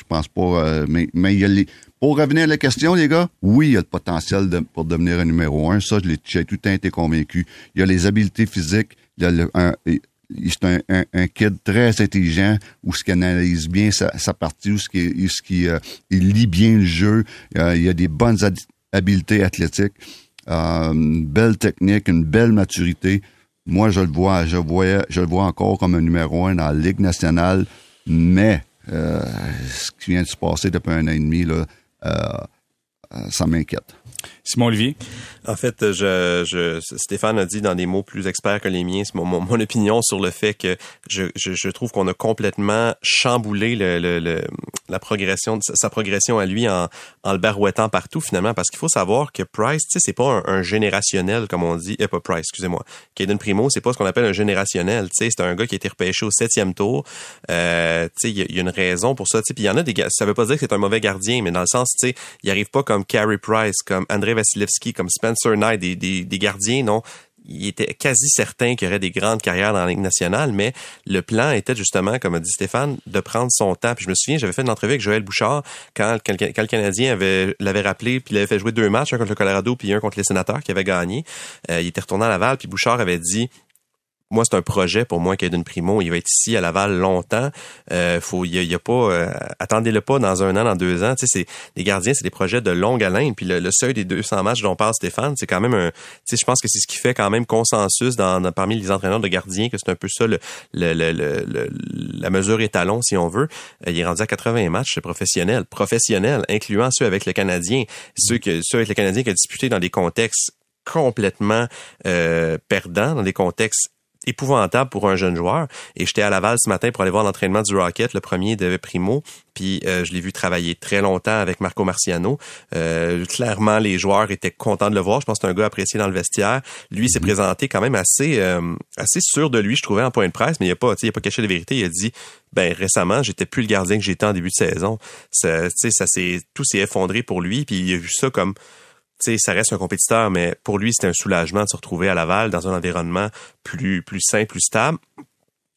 Je pense pas, euh, mais, mais il y a les, pour revenir à la question, les gars, oui, il y a le potentiel pour devenir un numéro un. Ça, j'ai tout le temps été convaincu. Il y a les habiletés physiques. Il y a un, c'est un, un, kid très intelligent où ce qui analyse bien sa, partie, où ce qui, ce qui euh, il lit bien le jeu. Euh, il y a des bonnes habiletés athlétiques, une belle technique, une belle maturité. Moi, je le vois, je je le vois encore comme un numéro un dans la Ligue nationale, mais ce qui vient de se passer depuis un an et demi, euh, euh, ça m'inquiète. Simon Olivier? En fait, je, je, Stéphane a dit dans des mots plus experts que les miens, c'est mon, mon, opinion sur le fait que je, je, je trouve qu'on a complètement chamboulé le, le, la progression, sa progression à lui en, en le barouettant partout finalement, parce qu'il faut savoir que Price, tu sais, c'est pas un, générationnel comme on dit, eh, pas Price, excusez-moi, Caden Primo, c'est pas ce qu'on appelle un générationnel, tu sais, c'est un gars qui a été repêché au septième tour, euh, tu sais, il y, a une raison pour ça, tu sais, puis il y en a des, ça veut pas dire que c'est un mauvais gardien, mais dans le sens, tu sais, il arrive pas comme Carey Price, comme André Comme Spencer Knight, des, gardiens, non? il était quasi certain qu'il y aurait des grandes carrières dans la Ligue nationale, mais le plan était justement, comme a dit Stéphane, de prendre son temps. Puis je me souviens, j'avais fait une entrevue avec Joël Bouchard quand, quand, le Canadien avait l'avait rappelé, puis il avait fait jouer deux matchs, un contre le Colorado, puis un contre les Sénateurs qui avait gagné. Euh, il était retourné à Laval, puis Bouchard avait dit moi, c'est un projet pour moi, d'une Primo. Il va être ici à Laval longtemps. Euh, faut, il y a, pas, euh, attendez-le pas dans un an, dans deux ans. Tu sais, les gardiens, c'est des projets de longue haleine. Puis le, seuil des 200 matchs dont parle Stéphane, c'est quand même un. Tu sais, je pense que c'est ce qui fait quand même consensus dans, parmi les entraîneurs de gardiens que c'est un peu ça le, la mesure étalon, si on veut. Euh, il est rendu à 80 matchs professionnels, professionnels, incluant ceux avec le Canadien, ceux ceux avec le Canadien qui a disputé dans des contextes complètement euh, perdants, dans des contextes épouvantable pour un jeune joueur. Et j'étais à Laval ce matin pour aller voir l'entraînement du Rocket, le premier de Primo. Puis euh, je l'ai vu travailler très longtemps avec Marco Marciano. Euh, clairement, les joueurs étaient contents de le voir. Je pense que c'est un gars apprécié dans le vestiaire. Lui s'est mhm. présenté quand même assez euh, assez sûr de lui, je trouvais, en point de presse, mais il a pas, il a pas caché la vérité. Il a dit, ben récemment, j'étais plus le gardien que j'étais en début de saison. Ça, ça s'est tout s'est effondré pour lui. Puis il a vu ça comme sais, ça reste un compétiteur, mais pour lui, c'était un soulagement de se retrouver à Laval dans un environnement plus, plus sain, plus stable.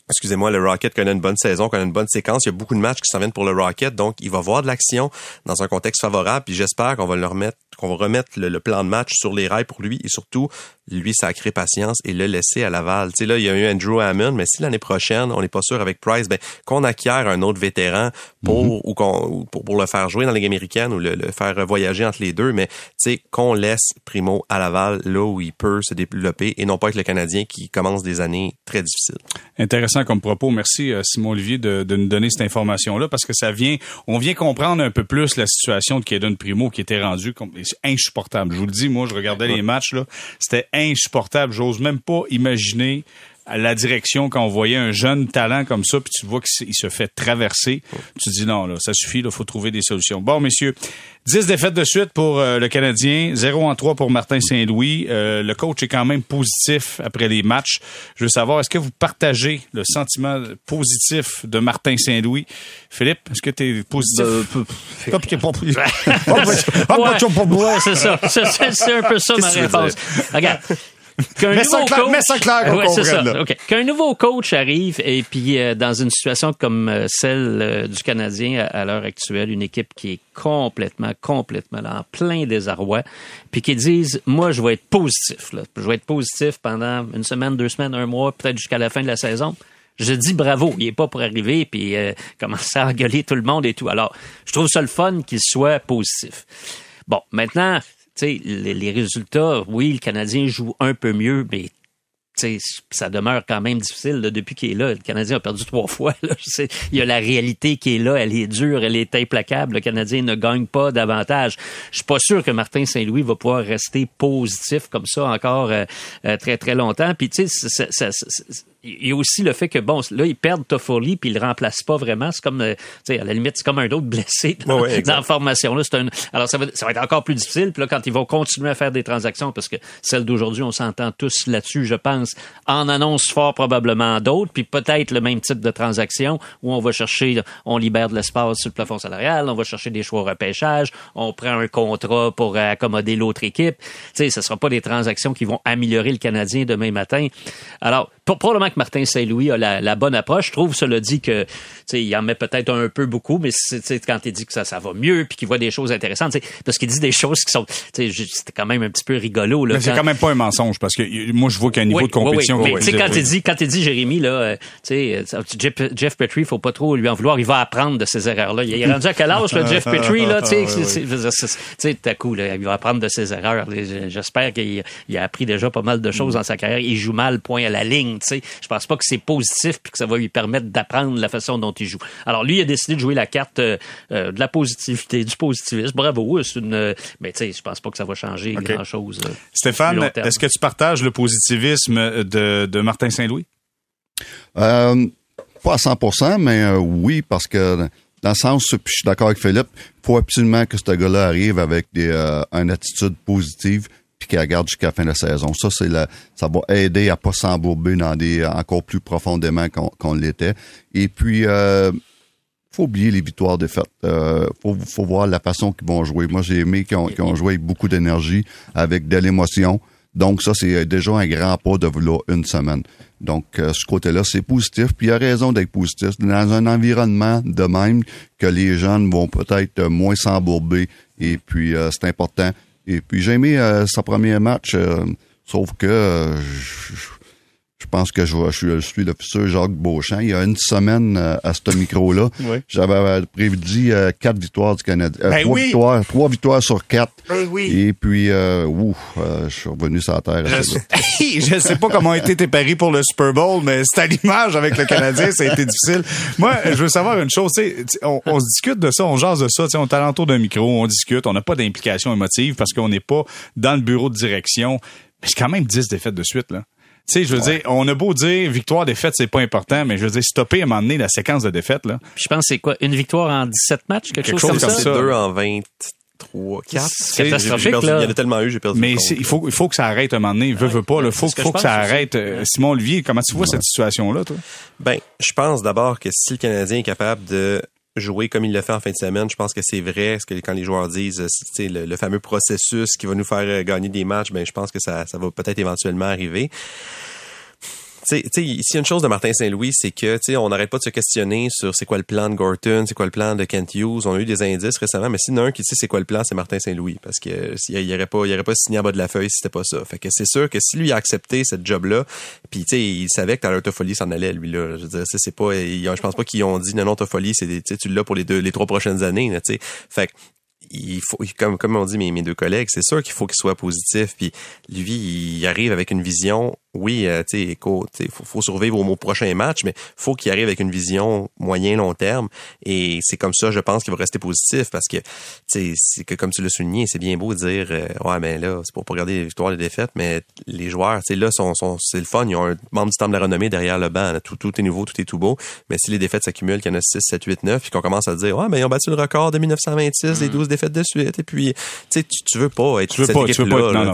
Excusez-moi, le Rocket connaît une bonne saison, connaît une bonne séquence. Il y a beaucoup de matchs qui s'en viennent pour le Rocket, donc il va voir de l'action dans un contexte favorable. Puis j'espère qu'on va le remettre qu'on va remettre le, plan de match sur les rails pour lui et surtout lui sacrer patience et le laisser à Laval. Tu sais là, il y a eu Andrew Hammond, mais si l'année prochaine on n'est pas sûr avec Price, ben qu'on acquiert un autre vétéran pour mm-hmm. ou qu'on pour, pour, le faire jouer dans la Ligue américaine ou le, faire voyager entre les deux, mais tu sais qu'on laisse Primo à Laval là où il peut se développer et non pas avec le Canadien qui commence des années très difficiles. Intéressant comme propos. Merci euh, Simon Olivier de, de nous donner cette information là parce que ça vient, on vient comprendre un peu plus la situation de Kaden Primo qui était rendu insupportable. Je vous le dis, moi, je regardais les matchs là, c'était insupportable. J'ose même pas imaginer la direction quand on voyait un jeune talent comme ça, puis tu vois qu'il se fait traverser. Tu te dis non, là, ça suffit, il faut trouver des solutions. Bon, messieurs, 10 défaites de suite pour euh, le Canadien, 0 en 3 pour Martin Saint-Louis. Euh, le coach est quand même positif après les matchs. Je veux savoir, est-ce que vous partagez le sentiment positif de Martin Saint-Louis? Philippe, est-ce que tu es positif? ouais, c'est ça. C'est un peu ça ma réponse. Regarde, Qu'un nouveau coach, Qu'un nouveau coach arrive et puis euh, dans une situation comme euh, celle euh, du Canadien à, l'heure actuelle, une équipe qui est complètement, complètement en plein désarroi, puis qui disent, moi, je vais être positif. Là. Je vais être positif pendant une semaine, deux semaines, un mois, peut-être jusqu'à la fin de la saison je dis bravo. Il est pas pour arriver puis commencer à engueuler tout le monde et tout. Alors, je trouve ça le fun qu'il soit positif. Bon, maintenant, les, résultats, oui, le Canadien joue un peu mieux, mais ça demeure quand même difficile depuis qu'il est là. Le Canadien a perdu trois fois. Il y a la réalité qui est là, elle est dure, elle est implacable. Le Canadien ne gagne pas davantage. Je suis pas sûr que Martin Saint-Louis va pouvoir rester positif comme ça encore euh, euh, très très longtemps. Puis tu sais, il y a aussi le fait que, bon, là, ils perdent Toffoli puis ils le remplacent pas vraiment. C'est comme, euh, tu sais, à la limite, c'est comme un autre blessé dans, la formation. Là, un... Alors, ça va, ça va être encore plus difficile. Puis là, quand ils vont continuer à faire des transactions, parce que celle d'aujourd'hui, on s'entend tous là-dessus, je pense, en annonce fort probablement d'autres, puis peut-être le même type de transaction où on va chercher, on libère de l'espace sur le plafond salarial, on va chercher des choix au repêchage, on prend un contrat pour accommoder l'autre équipe. Tu sais, ce ne sera pas des transactions qui vont améliorer le Canadien demain matin. Alors, probablement que Martin Saint-Louis a la, bonne approche. Je trouve, cela dit que il en met peut-être un peu beaucoup, mais c'est quand il dit que ça, ça va mieux puis qu'il voit des choses intéressantes, parce qu'il dit des choses qui sont, c'était quand même un petit peu rigolo. Là, mais c'est quand même pas un mensonge parce que moi je vois qu'un niveau de compétition. Oui, mais sais quand il dit, quand il dit Jérémy là, euh, tu sais, Jeff, Jeff Petrie, faut pas trop lui en vouloir. Il va apprendre de ces erreurs-là. Il est rendu à quel âge le Jeff Petrie là, tu sais, tout à coup là, il va apprendre de ses erreurs. J'espère qu'il a appris déjà pas mal de choses dans sa carrière. Il joue mal, point à la ligne. Sais, je pense pas que c'est positif puis que ça va lui permettre d'apprendre la façon dont il joue. Alors lui, il a décidé de jouer la carte euh, euh, de la positivité, du positivisme. Bravo, c'est une. Euh, mais tu sais, je pense pas que ça va changer grand chose. Stéphane, est-ce que tu partages le positivisme de, de Martin Saint-Louis? pas à 100% mais oui, parce que dans le sens, puis je suis d'accord avec Philippe, il faut absolument que ce gars-là arrive avec des, une attitude positive puis qu'il garde jusqu'à la fin de la saison. Ça, c'est ça va aider à pas s'embourber dans des encore plus profondément qu'on l'était. Et puis, euh, faut oublier les victoires défaites. Euh, faut, faut voir la façon qu'ils vont jouer. Moi, j'ai aimé qu'ils ont, joué avec beaucoup d'énergie, avec de l'émotion. Donc, ça, c'est déjà un grand pas de vouloir une semaine. Donc, euh, ce côté-là, c'est positif. Puis, il y a raison d'être positif. Dans un environnement de même que les jeunes vont peut-être moins s'embourber. Et puis, euh, c'est important et puis j'ai aimé euh, sa premier match, euh, sauf que euh, pense que je, je, suis le futur Jacques Beauchamp. Il y a une semaine euh, à ce micro-là, j'avais euh, prédit euh, quatre victoires du Canada. Ben trois, victoires, trois victoires sur quatre. Ben Et puis, ouf, je suis revenu sur la terre. Je, ne sais pas comment ont été tes paris pour le Super Bowl, mais c'est à l'image avec le Canadien, ça a été difficile. Moi, je veux savoir une chose. On, on se discute de ça, on jase de ça. On est alentour d'un micro, on discute, on n'a pas d'implication émotive parce qu'on n'est pas dans le bureau de direction. Mais c'est quand même 10 défaites de suite, là. Tu sais, je veux dire, on a beau dire victoire, défaite, c'est pas important, mais je veux dire, stopper à un moment donné la séquence de défaites, là. je pense c'est quoi? Une victoire en 17 matchs? Quelque, chose, comme, ça? Deux en 23, 4. C'est catastrophique, là. Il y en a tellement eu, j'ai perdu. Mais il faut, il faut que ça arrête à un moment donné. Veut, veut pas, Il Faut, faut que, ça arrête. Euh, Simon Olivier, comment tu vois cette situation-là, toi? Ben, je pense d'abord que si le Canadien est capable de jouer comme il le fait en fin de semaine. Je pense que c'est vrai, que quand les joueurs disent, euh, c'est le, le, fameux processus qui va nous faire euh, gagner des matchs, ben je pense que ça, ça va peut-être éventuellement arriver s'il y a une chose de Martin Saint-Louis, c'est que, tu on n'arrête pas de se questionner sur c'est quoi le plan de Gorton, c'est quoi le plan de Kent Hughes. On a eu des indices récemment, mais s'il y en a un qui sait c'est quoi le plan, c'est Martin Saint-Louis. Parce que s'il y aurait pas, il aurait pas signé en bas de la feuille si c'était pas ça. Fait que c'est sûr que si lui a accepté cette job-là, puis il savait que Tyler Toffoli s'en allait, lui, là. Je veux dire, c'est pas, je pense pas qu'ils ont dit non, non, Toffoli, c'est, tu l'as pour les deux, les trois prochaines années. Fait que, il faut, comme, comme on dit mes, mes deux collègues, c'est sûr qu'il faut qu'il soit positif. Puis lui, il arrive avec une vision oui, euh, tu sais, écoute, il faut, faut, survivre au, au, prochain match, mais faut qu'il arrive avec une vision moyen-long terme. Et c'est comme ça, je pense qu'il va rester positif parce que, tu sais, que comme tu l'as souligné, c'est bien beau de dire, euh, ouais, ben là, c'est pour pas regarder les victoires et les défaites, mais les joueurs, tu sais, là, sont, sont, c'est le fun. Ils ont un membre du temple de la renommée derrière le banc. Tout, tout est nouveau, tout est tout beau. Mais si les défaites s'accumulent, qu'il y en a 6, 7, 8, 9, puis qu'on commence à dire, ouais, ben ils ont battu le record de 1926, les 12 mm. défaites de suite. Et puis, tu sais, tu veux pas être tu veux pas, tu veux pas être, non, non,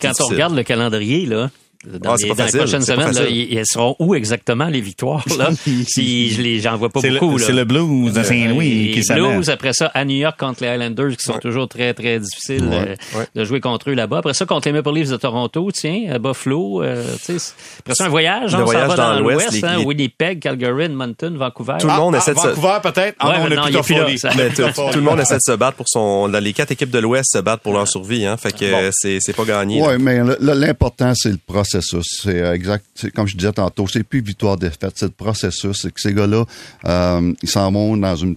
quand on regarde le calendrier, là, dans, ah, les, dans les, prochaines semaines, là, ils, seront où exactement les victoires là? Si je les, j'en vois pas beaucoup. C'est le Blues de Saint-Louis qui s'amène. Blues après ça à New York contre les Islanders qui sont toujours très très difficiles euh, de jouer contre eux là-bas. Après ça contre les Maple Leafs de Toronto, tiens, à Buffalo. Euh, après ça un voyage, on s'en va dans, l'Ouest, hein, Winnipeg, Calgary, Edmonton, Vancouver. Tout le monde essaie de Vancouver peut-être? Ah, on a Tout le monde essaie de se battre pour son. Les quatre équipes de l'Ouest se battent pour leur survie. Hein, fait que c'est pas gagné. Oui, mais l'important c'est le processus. C'est euh, exact. Comme je disais tantôt, c'est plus victoire-défaite. C'est le processus. C'est que ces gars-là, euh, ils s'en vont dans une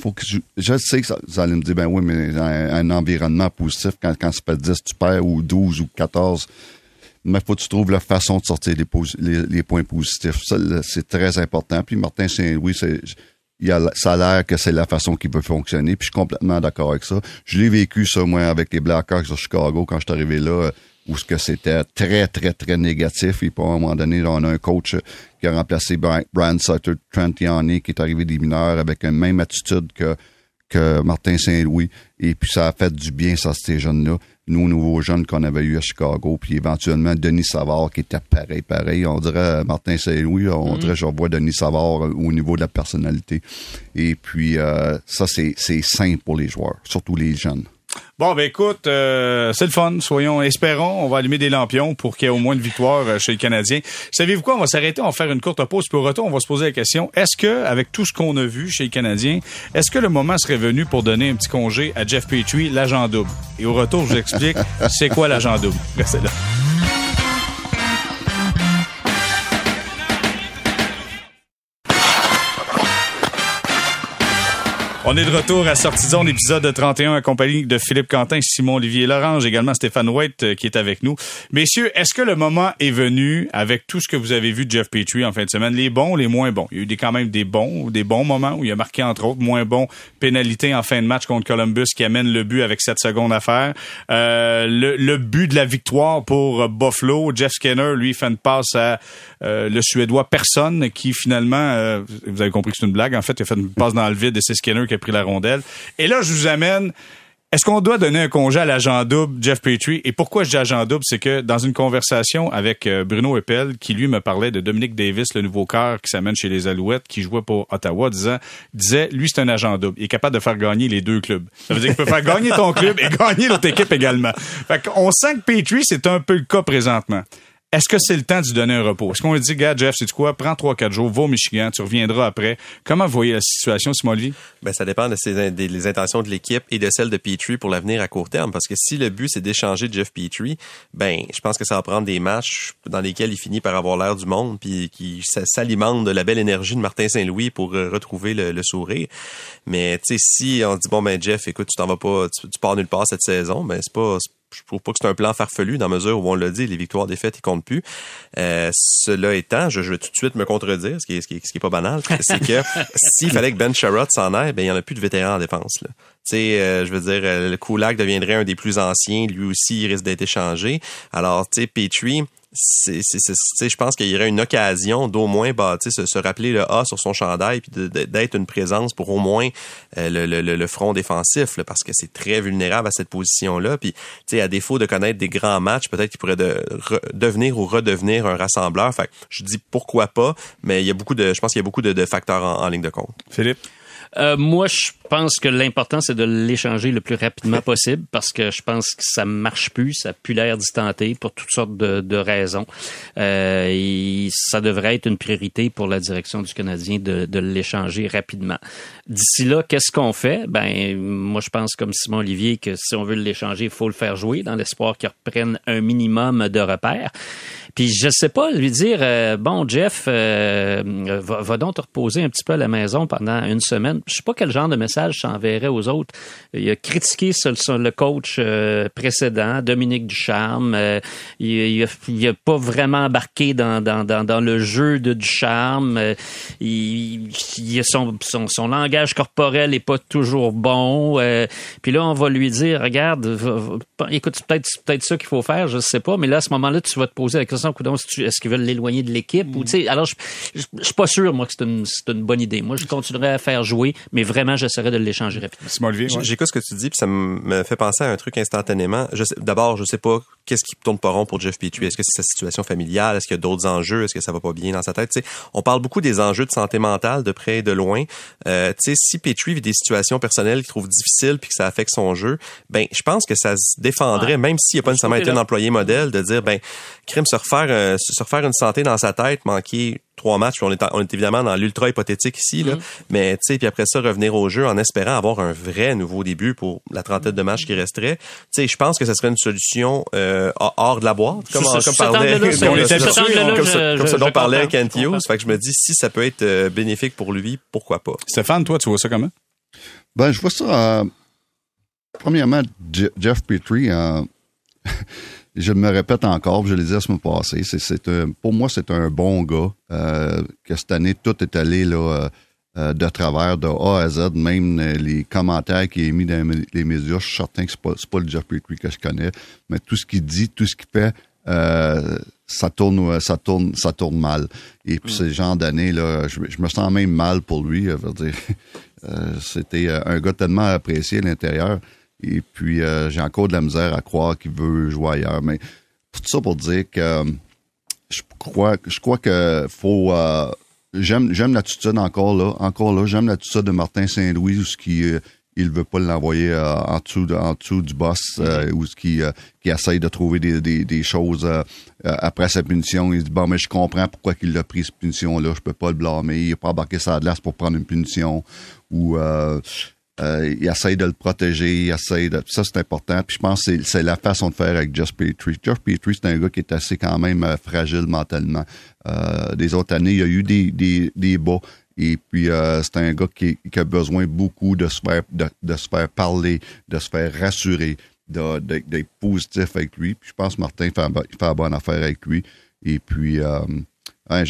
faut que je, sais que ça, vous allez me dire, ben oui, mais un, environnement positif, quand, quand c'est pas 10, tu perds, ou 12 ou 14, mais faut que tu trouves la façon de sortir les, points positifs. Ça, c'est très important. Puis Martin Saint-Louis, a, ça a l'air que c'est la façon qui peut fonctionner. Puis je suis complètement d'accord avec ça. Je l'ai vécu, ça, moi, avec les Blackhawks de Chicago, quand je suis arrivé là où ce que c'était très, très, très négatif. Et pour un moment donné, on a un coach qui a remplacé Brian Sutter Trentiani, qui est arrivé des mineurs avec la même attitude que, que Martin Saint-Louis. Et puis, ça a fait du bien, ça, ces jeunes-là. Nous, nouveaux jeunes qu'on avait eu à Chicago, puis éventuellement Denis Savard, qui était pareil, pareil. On dirait Martin Saint-Louis, on mm-hmm. dirait je revois Denis Savard au niveau de la personnalité. Et puis, euh, ça, c'est sain pour les joueurs, surtout les jeunes. Bon, ben écoute, euh, c'est le fun. Soyons, espérons, on va allumer des lampions pour qu'il y ait au moins une victoire euh, chez le Canadien. Savez-vous quoi? On va s'arrêter, on va faire une courte pause. Puis au retour, on va se poser la question, est-ce que, avec tout ce qu'on a vu chez le Canadien, est-ce que le moment serait venu pour donner un petit congé à Jeff Petrie, l'agent double? Et au retour, je vous explique c'est quoi l'agent double? Restez là. On est de retour à Sortie Zone, épisode 31, accompagné de Philippe Quentin, Simon-Olivier Lorange, également Stéphane White euh, qui est avec nous. Messieurs, est-ce que le moment est venu, avec tout ce que vous avez vu de Jeff Petrie en fin de semaine, les bons, les moins bons? Il y a eu quand même des bons, des bons moments où il a marqué, entre autres, moins bons, pénalité en fin de match contre Columbus qui amène le but avec 7 secondes à faire. Euh, le, but de la victoire pour Buffalo, Jeff Skinner, lui, fait une passe à euh, le Suédois personne qui finalement, vous avez compris que c'est une blague, en fait, il a fait une passe dans le vide et c'est Skinner qui pris la rondelle. Et là, je vous amène est-ce qu'on doit donner un congé à l'agent double Jeff Petrie? Et pourquoi je dis agent double? C'est que dans une conversation avec euh, Bruno Eppel, qui lui me parlait de Dominique Davis, le nouveau cœur qui s'amène chez les Alouettes, qui jouait pour Ottawa, disant, disait, lui, c'est un agent double. Il est capable de faire gagner les deux clubs. Ça veut dire qu'il peut faire gagner ton club et gagner l'autre équipe également. Fait qu'on sent que Petrie, c'est un peu le cas présentement. Est-ce que c'est le temps de lui donner un repos? Est-ce qu'on lui dit, gars, Jeff, c'est quoi? Prends 3-4 jours, va au Michigan, tu reviendras après. Comment vous voyez la situation, Olivier? Ben, ça dépend de des intentions de l'équipe et de celles de Petrie pour l'avenir à court terme. Parce que si le but, c'est d'échanger Jeff Petrie, ben, je pense que ça va prendre des matchs dans lesquels il finit par avoir l'air du monde puis qui s'alimente de la belle énergie de Martin Saint-Louis pour euh, retrouver le, sourire. Mais, tu sais, si on dit, bon, ben, Jeff, écoute, tu t'en vas pas, tu, pars nulle part cette saison, ben, c'est pas, je trouve pas que c'est un plan farfelu dans mesure où on l'a dit, les victoires défaites, ils comptent plus. Euh, cela étant, je, vais tout de suite me contredire, ce qui est, ce qui est, pas banal, c'est que s'il fallait que Ben Sherrod s'en aille, ben il y en a plus de vétérans en défense. Là. Tu sais, euh, je veux dire, euh, le Kulak deviendrait un des plus anciens, lui aussi, il risque d'être échangé. Alors, tu sais, Petrie, c'est, je pense qu'il y aurait une occasion d'au moins bah, se, se rappeler le A sur son chandail puis d'être une présence pour au moins euh, le, le, le, front défensif parce que c'est très vulnérable à cette position-là. Puis à défaut de connaître des grands matchs, peut-être qu'il pourrait de, devenir ou redevenir un rassembleur. Fait je dis pourquoi pas, mais il y a beaucoup de je pense qu'il y a beaucoup de, facteurs en, en ligne de compte. Philippe? Euh, moi, je pense que l'important, c'est de l'échanger le plus rapidement possible parce que je pense que ça marche plus, ça pue l'air d'y tenter pour toutes sortes de, raisons. Euh, et ça devrait être une priorité pour la direction du Canadien de, de l'échanger rapidement. D'ici là, qu'est-ce qu'on fait? Ben, moi, je pense comme Simon Olivier que si on veut l'échanger, il faut le faire jouer dans l'espoir qu'il reprenne un minimum de repères. Puis je sais pas lui dire euh, bon Jeff euh, va, donc te reposer un petit peu à la maison pendant une semaine. Je sais pas quel genre de message j'enverrais aux autres. Il a critiqué le coach euh, précédent, Dominique Ducharme. il, il, a, pas vraiment embarqué dans, dans, dans, le jeu de Ducharme. il, il son, son, son, langage corporel est pas toujours bon. puis là on va lui dire regarde, écoute peut-être peut-être ça qu'il faut faire, je sais pas. Mais là à ce moment-là tu vas te poser la question est-ce qu'ils veulent l'éloigner de l'équipe ou tu alors je, je, suis pas sûr moi que c'est une, une bonne idée. Moi je continuerai à faire jouer, mais vraiment j'essaierai de l'échanger rapidement. J'écoute ce que tu dis puis ça me fait penser à un truc instantanément. D'abord je sais pas qu'est-ce qui tourne pas rond pour Jeff Petrie? Est-ce que c'est sa situation familiale? Est-ce qu'il y a d'autres enjeux? Est-ce que ça va pas bien dans sa tête? On parle beaucoup des enjeux de santé mentale de près et de loin. Euh, si Petrie vit des situations personnelles qu'il trouve difficiles puis que ça affecte son jeu, ben je pense que ça se défendrait même s'il n'a pas nécessairement été un employé modèle de dire ben crime se refaire euh, se refaire une santé dans sa tête, manquer trois matchs, on est, on est évidemment dans l'ultra hypothétique ici, là, mm-hmm. mais tu sais, puis après ça revenir au jeu en espérant avoir un vrai nouveau début pour la trentaine de matchs qui resterait. Tu sais, je pense que ce serait une solution euh, hors de la boîte, comme, comme parlait, comme, ce dont parlait Kent Hughes. Fait que je me dis si ça peut être euh, bénéfique pour lui, pourquoi pas? Stéphane, toi, tu vois ça comment? Ben, je vois ça. premièrement, Jeff Petrie. Je me répète encore, je l'ai dit la semaine passée, c'est, pour moi, c'est un bon gars. Euh, que cette année, tout est allé là, euh, euh, de travers, de A à Z, même les commentaires qu'il a mis dans les médias, je suis certain que c'est pas, pas le Jeff Petrie que je connais, mais tout ce qu'il dit, tout ce qu'il fait, ça tourne, ça tourne, ça tourne mal. Et puis, mm. ce genre d'année, là, je, me sens même mal pour lui. Dire, c'était un gars tellement apprécié à l'intérieur. Et puis, euh, j'ai encore de la misère à croire qu'il veut jouer ailleurs. Mais tout ça pour dire que euh, je crois, je crois que faut. Euh, j'aime, l'attitude encore là, encore là. J'aime l'attitude de Martin Saint-Louis, où ce qui il veut pas l'envoyer en dessous, en du boss, ou ce qui, qui essaye de trouver des, des, choses après sa punition. Il dit bon, mais je comprends pourquoi il a pris cette punition là. Je peux pas le blâmer. Il a pas embarqué sa glace pour prendre une punition ou euh, il essaye de le protéger, il essaye de... Ça, c'est important. Puis je pense que c'est la façon de faire avec Jeff Petrie. Jeff Petrie, c'est un gars qui est assez quand même euh, fragile mentalement. Euh, des autres années, il y a eu des, des, des bas. Et puis, euh, c'est un gars qui, qui, a besoin beaucoup de se faire, de, de, se faire parler, de se faire rassurer, d'être de, positif avec lui. Puis je pense que Martin fait, fait la bonne affaire avec lui. Et puis... Euh,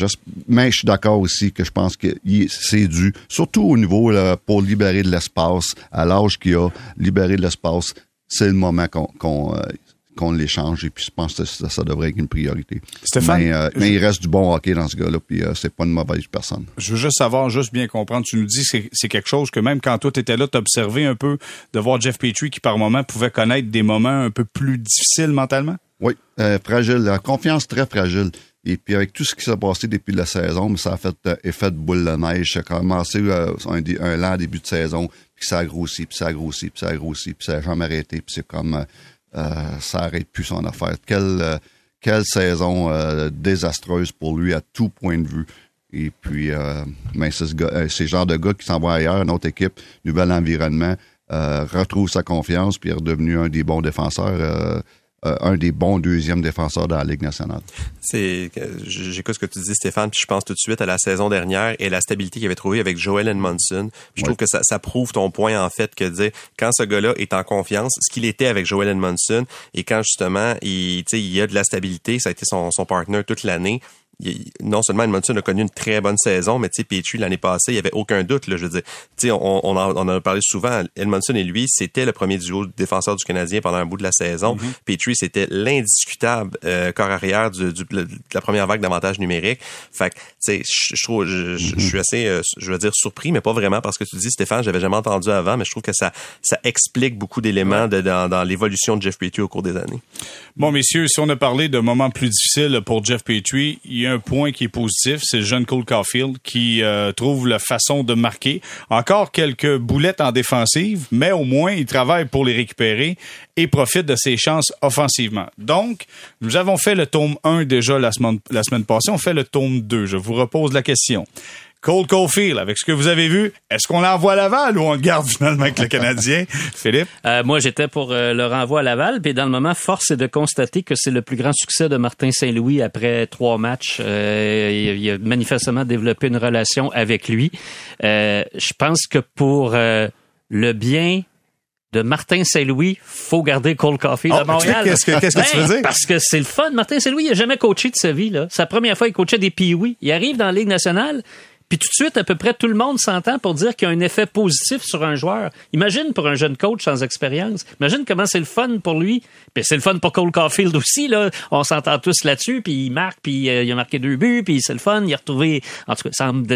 mais je suis d'accord aussi que je pense que c'est dû, surtout au niveau pour libérer de l'espace, à l'âge qu'il a, libérer de l'espace, c'est le moment qu'on euh, qu'on l'échange et puis je pense que ça, devrait être une priorité. Stéphane, mais, euh, il reste du bon hockey dans ce gars-là puis euh, c'est pas une mauvaise personne. Je veux juste savoir, juste bien comprendre, tu nous dis que c'est quelque chose que même quand toi tu étais là, tu observé un peu de voir Jeff Petrie qui par moment pouvait connaître des moments un peu plus difficiles mentalement? Oui, fragile, la confiance très fragile. Et puis avec tout ce qui s'est passé depuis la saison, ça a fait euh, effet de boule de neige. Ça a commencé euh, un, lent début de saison, puis ça a grossi, puis ça a grossi, puis ça a grossi, puis ça a jamais arrêté. Puis c'est comme euh, ça arrête plus son affaire. Quelle, quelle saison désastreuse pour lui à tout point de vue. Et puis, mais c'est ce, genre de gars qui s'en va ailleurs, une autre équipe, nouvel environnement, retrouve sa confiance, puis est redevenu un des bons défenseurs euh, un des bons deuxièmes défenseurs dans la Ligue nationale. C'est, j'écoute ce que tu dis, Stéphane, puis je pense tout de suite à la saison dernière et la stabilité qu'il avait trouvée avec Joel Edmondson. Je trouve que ça, ça, prouve ton point, en fait, que dire, quand ce gars-là est en confiance, ce qu'il était avec Joel Edmondson, et quand justement, il, il y a de la stabilité, ça a été son, son partner toute l'année, non seulement Edmondson a connu une très bonne saison, mais tu sais, Petrie l'année passée, il y avait aucun doute. Là, je veux dire, tu sais, on, on, en, on a parlé souvent. Edmondson et lui, c'était le premier duo défenseur du Canadien pendant un bout de la saison. Mm-hmm. Petrie, c'était l'indiscutable euh, corps arrière du, du, de la première vague d'avantages numériques. Fait que, tu sais, je, trouve, je, je, suis assez, euh, je veux dire, surpris, mais pas vraiment parce que tu dis, Stéphane, j'avais jamais entendu avant, mais je trouve que ça, ça explique beaucoup d'éléments dans, dans l'évolution de Jeff Petrie au cours des années. Bon, messieurs, si on a parlé de moments plus difficiles pour Jeff Petrie, il y a un point qui est positif, c'est le jeune Cole Caulfield qui euh, trouve la façon de marquer. Encore quelques boulettes en défensive, mais au moins il travaille pour les récupérer et profite de ses chances offensivement. Donc, nous avons fait le tome 1 déjà la semaine, la semaine passée, on fait le tome 2. Je vous repose la question. Cole Caulfield, avec ce que vous avez vu, est-ce qu'on l'envoie à Laval ou on le garde finalement avec le Canadien? Philippe? Euh, moi, j'étais pour euh, le renvoi à Laval, puis dans le moment, force est de constater que c'est le plus grand succès de Martin Saint-Louis après trois matchs. Euh, il, il, a manifestement développé une relation avec lui. Euh, je pense que pour le bien de Martin Saint-Louis, faut garder Cole Caulfield oh, à Montréal. Qu'est-ce que, qu'est-ce que tu veux dire? Parce que c'est le fun. Martin Saint-Louis, il a jamais coaché de sa vie. Là. Sa première fois, il coachait des pee Il arrive dans la Ligue nationale, puis tout de suite, à peu près tout le monde s'entend pour dire qu'il y a un effet positif sur un joueur. Imagine pour un jeune coach sans expérience. Imagine comment c'est le fun pour lui. Puis c'est le fun pour Cole Caulfield aussi. Là. On s'entend tous là-dessus. Puis il marque, puis euh, il a marqué deux buts, puis c'est le fun. Il a retrouvé, en tout cas, semble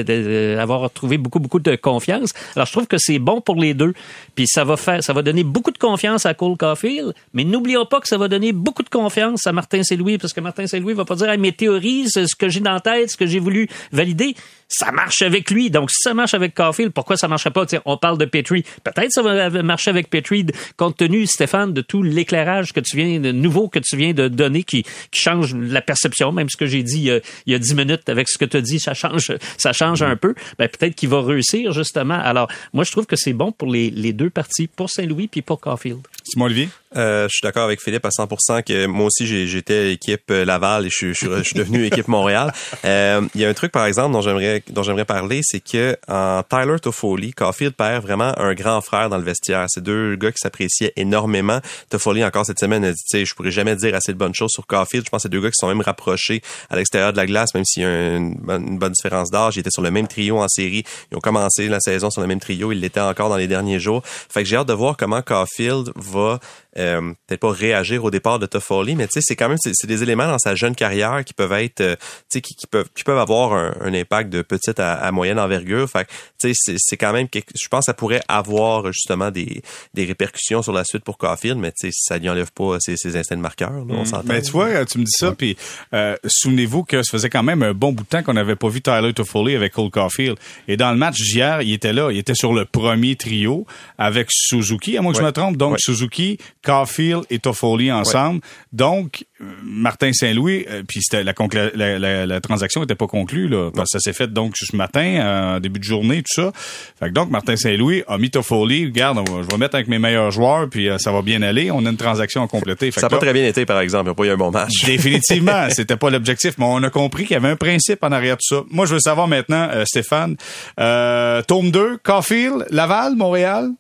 avoir retrouvé beaucoup, beaucoup de confiance. Alors je trouve que c'est bon pour les deux. Puis ça va faire, ça va donner beaucoup de confiance à Cole Caulfield. Mais n'oublions pas que ça va donner beaucoup de confiance à Martin Saint-Louis, parce que Martin Saint-Louis va pas dire, mes théories, ce que j'ai dans la tête, ce que j'ai voulu valider ça marche avec lui. Donc, si ça marche avec Caulfield, pourquoi ça marcherait pas? On parle de Petrie. Peut-être ça va marcher avec Petrie, compte tenu, Stéphane, de tout l'éclairage que tu viens, de nouveau que tu viens de donner, qui, qui change la perception. Même ce que j'ai dit euh, il y a dix minutes avec ce que tu as dit, ça change, ça change un peu. Ben, peut-être qu'il va réussir, justement. Alors, moi, je trouve que c'est bon pour les, les deux parties, pour Saint-Louis puis pour Caulfield. Simon Olivier? Euh, je suis d'accord avec Philippe à 100% que moi aussi j'étais équipe euh, Laval et je, je, je suis devenu équipe Montréal. Euh, il y a un truc par exemple dont j'aimerais dont j'aimerais parler, c'est que en Tyler Toffoli, Caulfield perd vraiment un grand frère dans le vestiaire. C'est deux gars qui s'appréciaient énormément. Toffoli encore cette semaine a dit, tu sais, je pourrais jamais dire assez de bonnes choses sur Caulfield. Je pense que c'est deux gars qui sont même rapprochés à l'extérieur de la glace, même s'il y a une, une bonne différence d'âge. Ils étaient sur le même trio en série. Ils ont commencé la saison sur le même trio. Ils l'étaient encore dans les derniers jours. Fait que j'ai hâte de voir comment Caulfield va euh, peut-être pas réagir au départ de Toffoli, mais tu sais, c'est quand même c'est des éléments dans sa jeune carrière qui peuvent être, euh, tu sais, qui, qui, peuvent qui peuvent avoir un, un impact de petite à, à, moyenne envergure. Fait tu sais, c'est quand même quelque, je pense que ça pourrait avoir justement des, des répercussions sur la suite pour Caulfield, mais tu sais, ça n'y enlève pas ses, ses instincts de marqueur. Là, on mm. s'entend. Mais tu vois, tu me dis ça, puis euh, souvenez-vous que ça faisait quand même un bon bout de temps qu'on n'avait pas vu Tyler Toffoli avec Cole Caulfield. Et dans le match d'hier, il était là, il était sur le premier trio avec Suzuki, à moins que ouais. je me trompe. Donc ouais. Suzuki, Caulfield et Toffoli ensemble. Ouais. Donc, Martin Saint-Louis, euh, puis c'était la, la, la, la, transaction n'était pas conclue là, parce que ça s'est fait donc ce matin, euh, début de journée, tout ça. Fait que donc Martin Saint-Louis a mis Toffoli, regarde, va, je vais mettre avec mes meilleurs joueurs, puis euh, ça va bien aller. On a une transaction à compléter. Fait ça n'a pas très bien été, par exemple. Il n'y a pas eu un bon match. Définitivement, c'était pas l'objectif, mais on a compris qu'il y avait un principe en arrière de ça. Moi, je veux savoir maintenant, euh, Stéphane, tome 2, Caulfield, Laval, Montréal?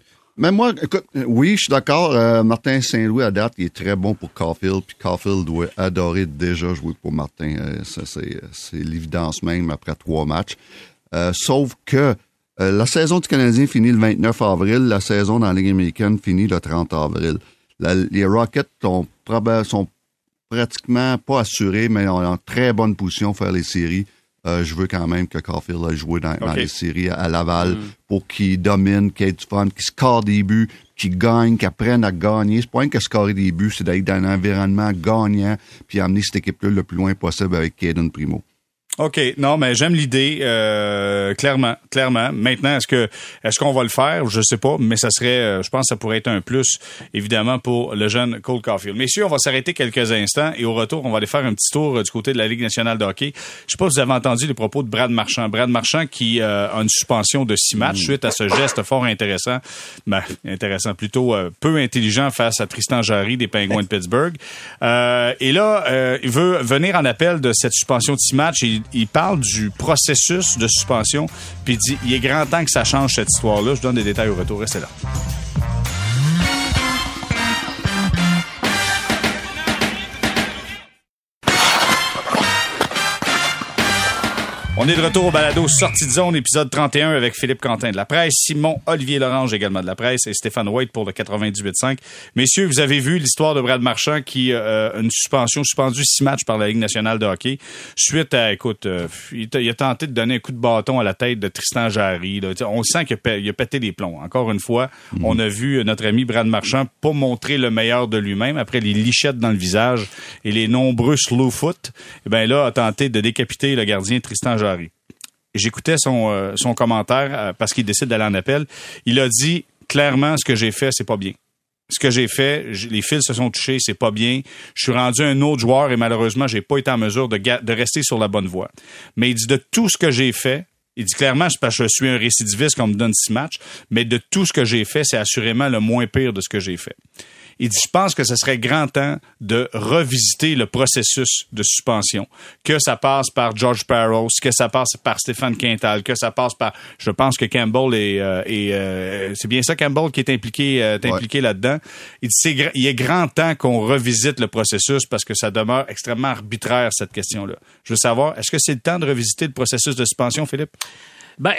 Mais moi, écoute, oui, je suis d'accord. Euh, Martin Saint-Louis, à date, il est très bon pour Caulfield. Puis Caulfield doit adorer déjà jouer pour Martin. Euh, ça, c'est, l'évidence même après trois matchs. Euh, sauf que la saison du Canadien finit le 29 avril. La saison dans la Ligue américaine finit le 30 avril. Les Rockets sont, pratiquement pas assurés, mais ont en très bonne position pour faire les séries. Euh, je veux quand même que Caulfield aille jouer dans, okay. dans les séries à Laval mm. pour qu'il domine, qu'il ait du fun, qu'il score des buts, qu'il gagne, qu'il apprenne à gagner. C'est pas rien que scorer des buts, c'est d'être dans un environnement gagnant puis amener cette équipe-là le plus loin possible avec Caden Primo. OK. Non, mais j'aime l'idée, euh, clairement, clairement. Maintenant, est-ce que est-ce qu'on va le faire? Je sais pas, mais ça serait, je pense que ça pourrait être un plus, évidemment, pour le jeune Cole Caulfield. Messieurs, on va s'arrêter quelques instants et au retour, on va aller faire un petit tour du côté de la Ligue nationale de hockey. Je sais pas si vous avez entendu les propos de Brad Marchand. Brad Marchand qui euh, a une suspension de six matchs suite à ce geste fort intéressant, ben, intéressant, plutôt euh, peu intelligent face à Tristan Jarry des Penguins de Pittsburgh. Euh, et là, il veut venir en appel de cette suspension de six matchs et il parle du processus de suspension, puis il dit il est grand temps que ça change cette histoire-là. Je donne des détails au retour. Restez là. On est de retour au balado Sortie de zone, épisode 31 avec Philippe Quentin de la presse, Simon Olivier Lorange également de la presse et Stéphane White pour le 98.5. Messieurs, vous avez vu l'histoire de Brad Marchand qui euh, une suspension, suspendu six matchs par la Ligue nationale de hockey suite à, écoute, euh, il, a tenté de donner un coup de bâton à la tête de Tristan Jarry. On sent qu'il a, pété les plombs. Encore une fois, mm. on a vu notre ami Brad Marchand pas montrer le meilleur de lui-même après les lichettes dans le visage et les nombreux slow foot. Eh ben là, a tenté de décapiter le gardien Tristan Jarry J'écoutais son, euh, son commentaire euh, parce qu'il décide d'aller en appel. Il a dit clairement ce que j'ai fait, c'est pas bien. Ce que j'ai fait, les fils se sont touchés, c'est pas bien. Je suis rendu un autre joueur et malheureusement, j'ai pas été en mesure de, de rester sur la bonne voie. Mais il dit de tout ce que j'ai fait, il dit clairement, c'est parce que je suis un récidiviste qu'on me donne six matchs, mais de tout ce que j'ai fait, c'est assurément le moins pire de ce que j'ai fait. Il dit, je pense que ce serait grand temps de revisiter le processus de suspension, que ça passe par George Parros, que ça passe par Stéphane Quintal, que ça passe par, je pense que Campbell est, euh, euh, c'est bien ça Campbell qui est impliqué, euh, impliqué là-dedans. Il dit, il est grand temps qu'on revisite le processus parce que ça demeure extrêmement arbitraire cette question-là. Je veux savoir, est-ce que c'est le temps de revisiter le processus de suspension, Philippe? Ben,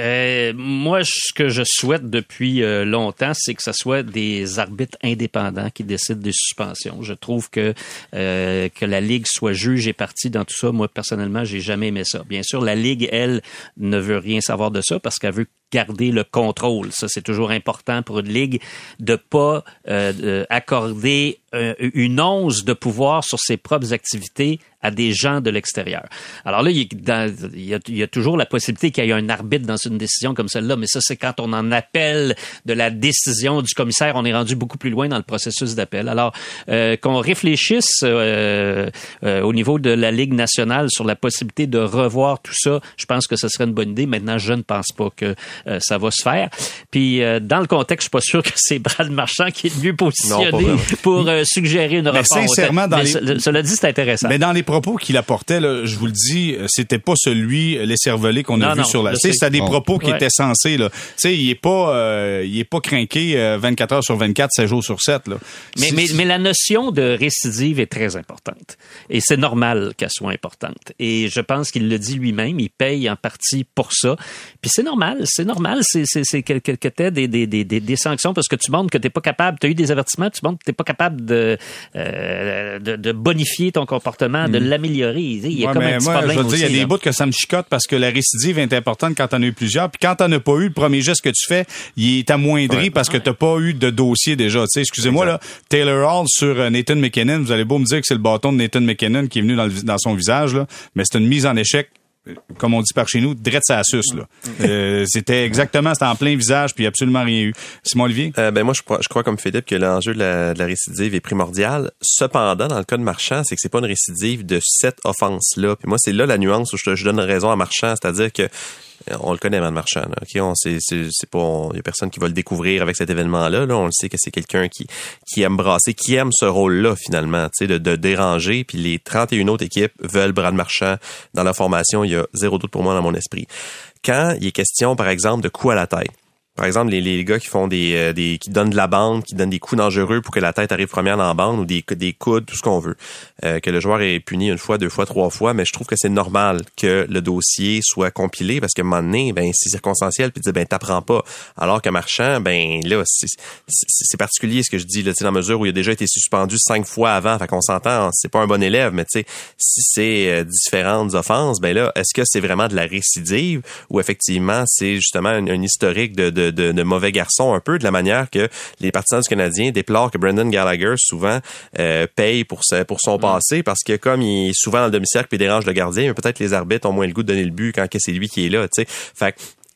euh, moi, ce que je souhaite depuis euh, longtemps, c'est que ce soit des arbitres indépendants qui décident des suspensions. Je trouve que euh, que la ligue soit juge et partie dans tout ça. Moi, personnellement, j'ai jamais aimé ça. Bien sûr, la ligue, elle, ne veut rien savoir de ça parce qu'elle veut garder le contrôle. Ça, c'est toujours important pour une ligue de pas euh, accorder une once de pouvoir sur ses propres activités à des gens de l'extérieur. Alors là, il y, a, il y, a, toujours la possibilité qu'il y ait un arbitre dans une décision comme celle-là, mais ça, c'est quand on en appelle de la décision du commissaire, on est rendu beaucoup plus loin dans le processus d'appel. Alors, euh, qu'on réfléchisse euh, euh, au niveau de la Ligue nationale sur la possibilité de revoir tout ça, je pense que ce serait une bonne idée. Maintenant, je ne pense pas que euh, ça va se faire. Puis, euh, dans le contexte, je suis pas sûr que c'est Brad Marchand qui est le mieux positionné pour suggérer une réforme. Sincèrement, dans Cela dit, c'est intéressant. Mais dans les propos qu'il apportait, là, je vous le dis, c'était pas celui les cervelés qu'on a vu sur la. C'est des propos qui étaient censés là. Tu sais, il est pas, euh, il est pas craqué 24 heures sur 24, 7 jours sur 7 là. Mais, mais, mais la notion de récidive est très importante et c'est normal qu'elle soit importante. Et je pense qu'il le dit lui-même, il paye en partie pour ça. Puis c'est normal, c'est normal, c'est c'est que que, que t'aies des, des, des, des sanctions parce que tu montres que t'es pas capable, tu as eu des avertissements, tu montres que t'es pas capable de, euh, de, de bonifier ton comportement, de mm. l'améliorer. Il y a comme un petit moi, problème je veux dire, il y a des bouts que ça me chicote parce que la récidive est importante quand t'en as eu plusieurs. Puis quand t'en as pas eu, le premier geste que tu fais, il est amoindri parce que t'as pas eu de dossier déjà. Tu sais, excusez-moi là, Taylor Hall sur euh, Nathan McKinnon, vous allez beau me dire que c'est le bâton de Nathan McKinnon qui est venu dans, dans son visage là, mais c'est une mise en échec comme on dit par chez nous, drette sa suce. Là. Euh, c'était exactement, c'était en plein visage, puis absolument rien eu. Simon Olivier? Euh, ben moi, je crois, je crois comme Philippe que l'enjeu de la, de la, récidive est primordial. Cependant, dans le cas de Marchand, c'est que c'est pas une récidive de cette offense-là. Puis moi, c'est là la nuance où je, je donne raison à Marchand, c'est-à-dire que on le connaît, Van Marchand. Là. Okay, on c'est c'est pas, il y a personne qui va le découvrir avec cet événement-là. Là. On le sait que c'est quelqu'un qui qui aime brasser, qui aime ce rôle-là finalement, tu sais, de, de déranger. Puis les 31 autres équipes veulent Brad Marchand dans la formation. Il y a zéro doute pour moi dans mon esprit. Quand il est question, par exemple, de coup à la tête, par exemple, les, les gars qui font des, euh, des qui donnent de la bande, qui donnent des coups dangereux pour que la tête arrive première dans la bande ou des, des coudes, tout ce qu'on veut. Euh, que le joueur est puni une fois, deux fois, trois fois, mais je trouve que c'est normal que le dossier soit compilé parce que un moment donné, ben c'est circonstanciel puis tu ben t'apprends pas. Alors que marchand, ben là c'est particulier ce que je dis là, dans la mesure où il a déjà été suspendu cinq fois avant, fait qu'on s'entend, c'est pas un bon élève, mais tu sais si c'est euh, différentes offenses, ben là est-ce que c'est vraiment de la récidive ou effectivement c'est justement un, historique de, mauvais garçons un peu, de la manière que les partisans du Canadien déplorent que Brendan Gallagher souvent euh, paye pour, pour son mm. passé parce que comme il est souvent dans le demi-cercle et dérange le gardien, peut-être les arbitres ont moins le goût de donner le but quand c'est lui qui est là. sais. Fait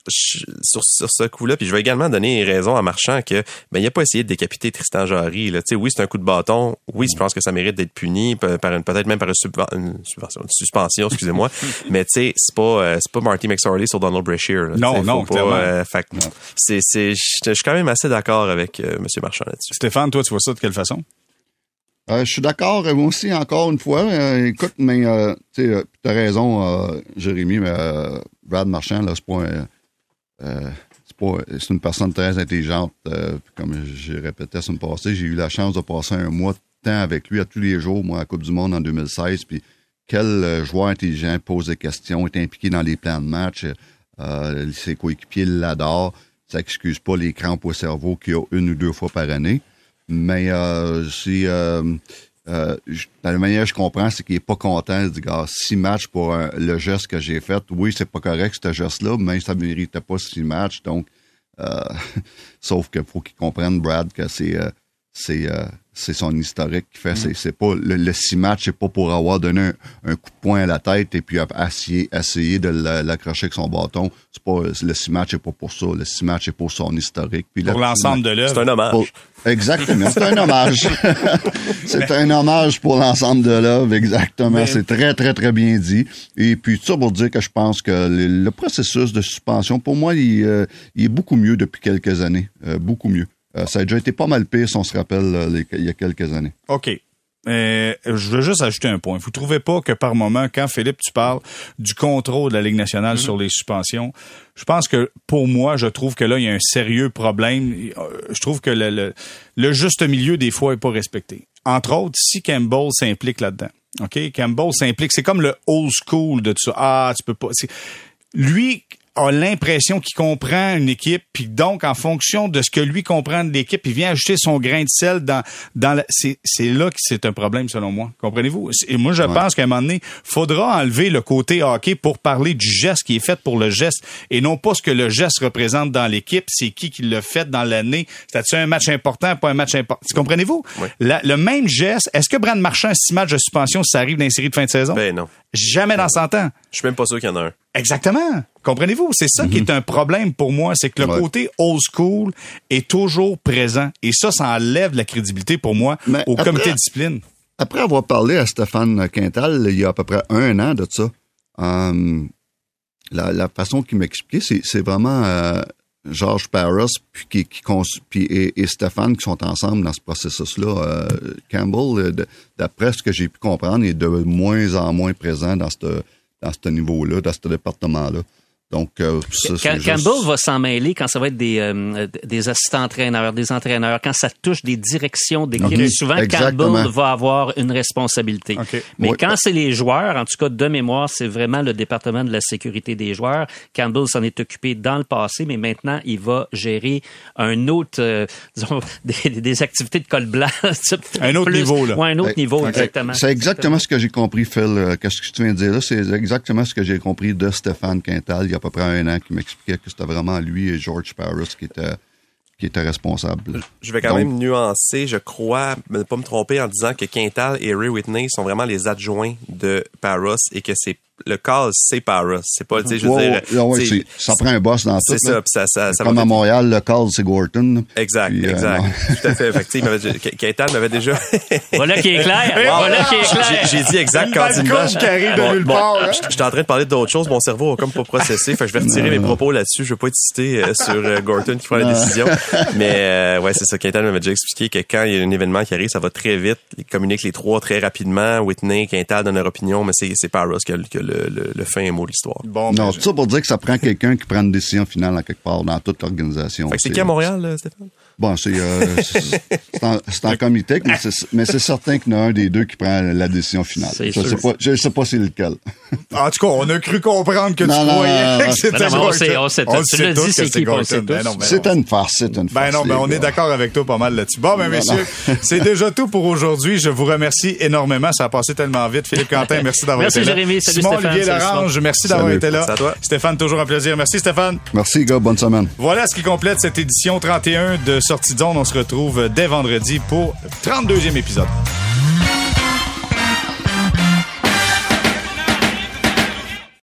sur, sur ce coup-là. Puis je vais également donner raison à Marchand que ben il a pas essayé de décapiter Tristan Jarry. Là. sais, oui, c'est un coup de bâton. Oui, je pense que ça mérite d'être puni par une peut-être même par une, suspension, excusez-moi. Mais tu sais, c'est pas euh, c'est pas Marty McSorley sur Donald Brashear. Non, non, pas, euh, c'est c'est je suis quand même assez d'accord avec euh, Monsieur Marchand là-dessus. Stéphane, toi, tu vois ça de quelle façon? je suis d'accord, moi aussi, encore une fois. écoute, mais tu as raison, Jérémy, mais Brad Marchand, là, c'est pas un euh, c'est une personne très intelligente. Euh, comme j'ai répété la semaine passée, j'ai eu la chance de passer un mois de temps avec lui à tous les jours, moi, à la Coupe du Monde en 2016. Puis quel joueur intelligent pose des questions, est impliqué dans les plans de match, euh, ses coéquipiers l'adorent. Ça excuse pas les crampes au cerveau qu'il y a une ou deux fois par année. Mais euh, c'est euh, euh, la manière que je comprends, c'est qu'il est pas content. Il dit, gars, six matchs pour le geste que j'ai fait. Oui, c'est pas correct, ce geste-là, mais ça ne méritait pas six matchs. Donc, euh, sauf qu'il faut qu'il comprenne, Brad, que c'est c'est c'est son historique qui fait. Mm. C'est pas le, six matchs, c'est pas pour avoir donné un, coup de poing à la tête et puis essayer, essayer de l'accrocher avec son bâton. C'est pas le six matchs, c'est pas pour ça. Le six matchs, c'est pour son historique. Puis pour l'ensemble de l'œuvre. C'est un hommage. Exactement, c'est un hommage. c'est un hommage pour l'ensemble de l'œuvre, exactement. C'est très, très, très bien dit. Et puis, tout ça pour dire que je pense que le, processus de suspension, pour moi, il, euh, il, est beaucoup mieux depuis quelques années. Euh, beaucoup mieux. Euh, ça a déjà été pas mal pire si on se rappelle il y a quelques années. OK. Euh, je veux juste ajouter un point. Vous trouvez pas que par moment, quand Philippe, tu parles du contrôle de la Ligue nationale sur les suspensions, je pense que pour moi, je trouve que là, il y a un sérieux problème. Je trouve que le, le, juste milieu, des fois, est pas respecté. Entre autres, si Campbell s'implique là-dedans. OK? Campbell s'implique. C'est comme le old school de tout ça. Ah, tu peux pas. Lui, a l'impression qu'il comprend une équipe, puis donc en fonction de ce que lui comprend de l'équipe, il vient ajouter son grain de sel dans dans c'est c'est là que c'est un problème selon moi. Comprenez-vous? Et moi je pense qu'à un moment donné, faudra enlever le côté hockey pour parler du geste qui est fait pour le geste et non pas ce que le geste représente dans l'équipe, c'est qui qui l'a fait dans l'année. C'est un match important, pas un match important. Comprenez-vous? Le même geste, est-ce que Brand Marchand six matchs de suspension ça arrive dans une série de fin de saison? Ben non. Jamais dans 100 ans. Je suis même pas sûr qu'il y en a un. Exactement. Comprenez-vous? C'est ça qui mhm. est un problème pour moi, c'est que le côté old school est toujours présent. Et ça, ça enlève la crédibilité pour moi au comité de discipline. Après avoir parlé à Stéphane Quintal il y a à peu près un an de ça, euh, la, façon qu'il m'expliquait, c'est vraiment euh, George Paris puis, qui, et, Stéphane qui sont ensemble dans ce processus-là. Euh, Campbell, d'après ce que j'ai pu comprendre, est de moins en moins présent dans ce dans ce niveau-là, dans ce département-là. Donc, euh, Campbell va s'en mêler quand ça va être des, euh, des assistants entraîneurs, des entraîneurs, quand ça touche des directions d'équipe. Souvent, Campbell va avoir une responsabilité. Mais quand c'est les joueurs, en tout cas de mémoire, c'est vraiment le département de la sécurité des joueurs. Campbell s'en est occupé dans le passé, mais maintenant, il va gérer un autre, euh, disons, des, activités de col blanc. un autre niveau, là. Ouais, un autre niveau, exactement. C'est exactement ce que j'ai compris, Phil. Qu'est-ce que tu viens de dire là? C'est exactement ce que j'ai compris de Stéphane Quintal à peu près un an qui m'expliquait que c'était vraiment lui et George Paris qui étaient qui était responsable. Je vais quand même nuancer, je crois, ne pas me tromper en disant que Quintal et Ray Whitney sont vraiment les adjoints de Paris et que c'est le call, c'est Paris. C'est pas, tu sais, je veux dire. Ouais, ça prend un boss dans tout. C'est ça, ça, ça, ça Comme à Montréal, le call, c'est Gorton. Exact, euh, exact. Tout à fait. Fait Quintal m'avait déjà. voilà qui est clair. Voilà qui est clair. J'ai dit exact quand il qui arrive de nulle part. Hein. J'étais en train de parler d'autres choses. Mon cerveau a comme pas processé. Fait que je vais retirer mes propos là-dessus. Je veux pas être cité euh, sur euh, Gorton qui prend la décision. Mais, ouais, c'est ça. Quintal m'avait déjà expliqué que quand il y a un événement qui arrive, ça va très vite. Ils communiquent les trois très rapidement. Whitney, Quintal donnent leur opinion, mais c'est Paris qui a le, fin mot de l'histoire. Bon, non, tout ça pour dire que ça prend quelqu'un qui prend une décision finale à quelque part dans toute l'organisation. c'est qui à Montréal, Stéphane? Bon, c'est euh, c'est en, comité, mais c'est certain qu'il y en a un des deux qui prend la décision finale. Je ne sais pas, je sais pas c'est lequel. En tout cas, on a cru comprendre que tu croyais que c'était On sait, on sait, on sait dit c'est qui, C'est une farce, c'est une farce. Ben non, ben on est d'accord avec toi pas mal là-dessus. Bon, ben messieurs, c'est déjà tout pour aujourd'hui. Je vous remercie énormément. Ça a passé tellement vite. Philippe Quentin, merci d'avoir été là. Merci Jérémy, salut Simon Stéphane. Olivier Larange, merci d'avoir été là. à toi. Stéphane, toujours un plaisir. Merci Stéphane. Merci gars, bonne semaine. Voilà ce qui complète cette édition 31 de Sortie. On se retrouve dès vendredi pour le 32e épisode.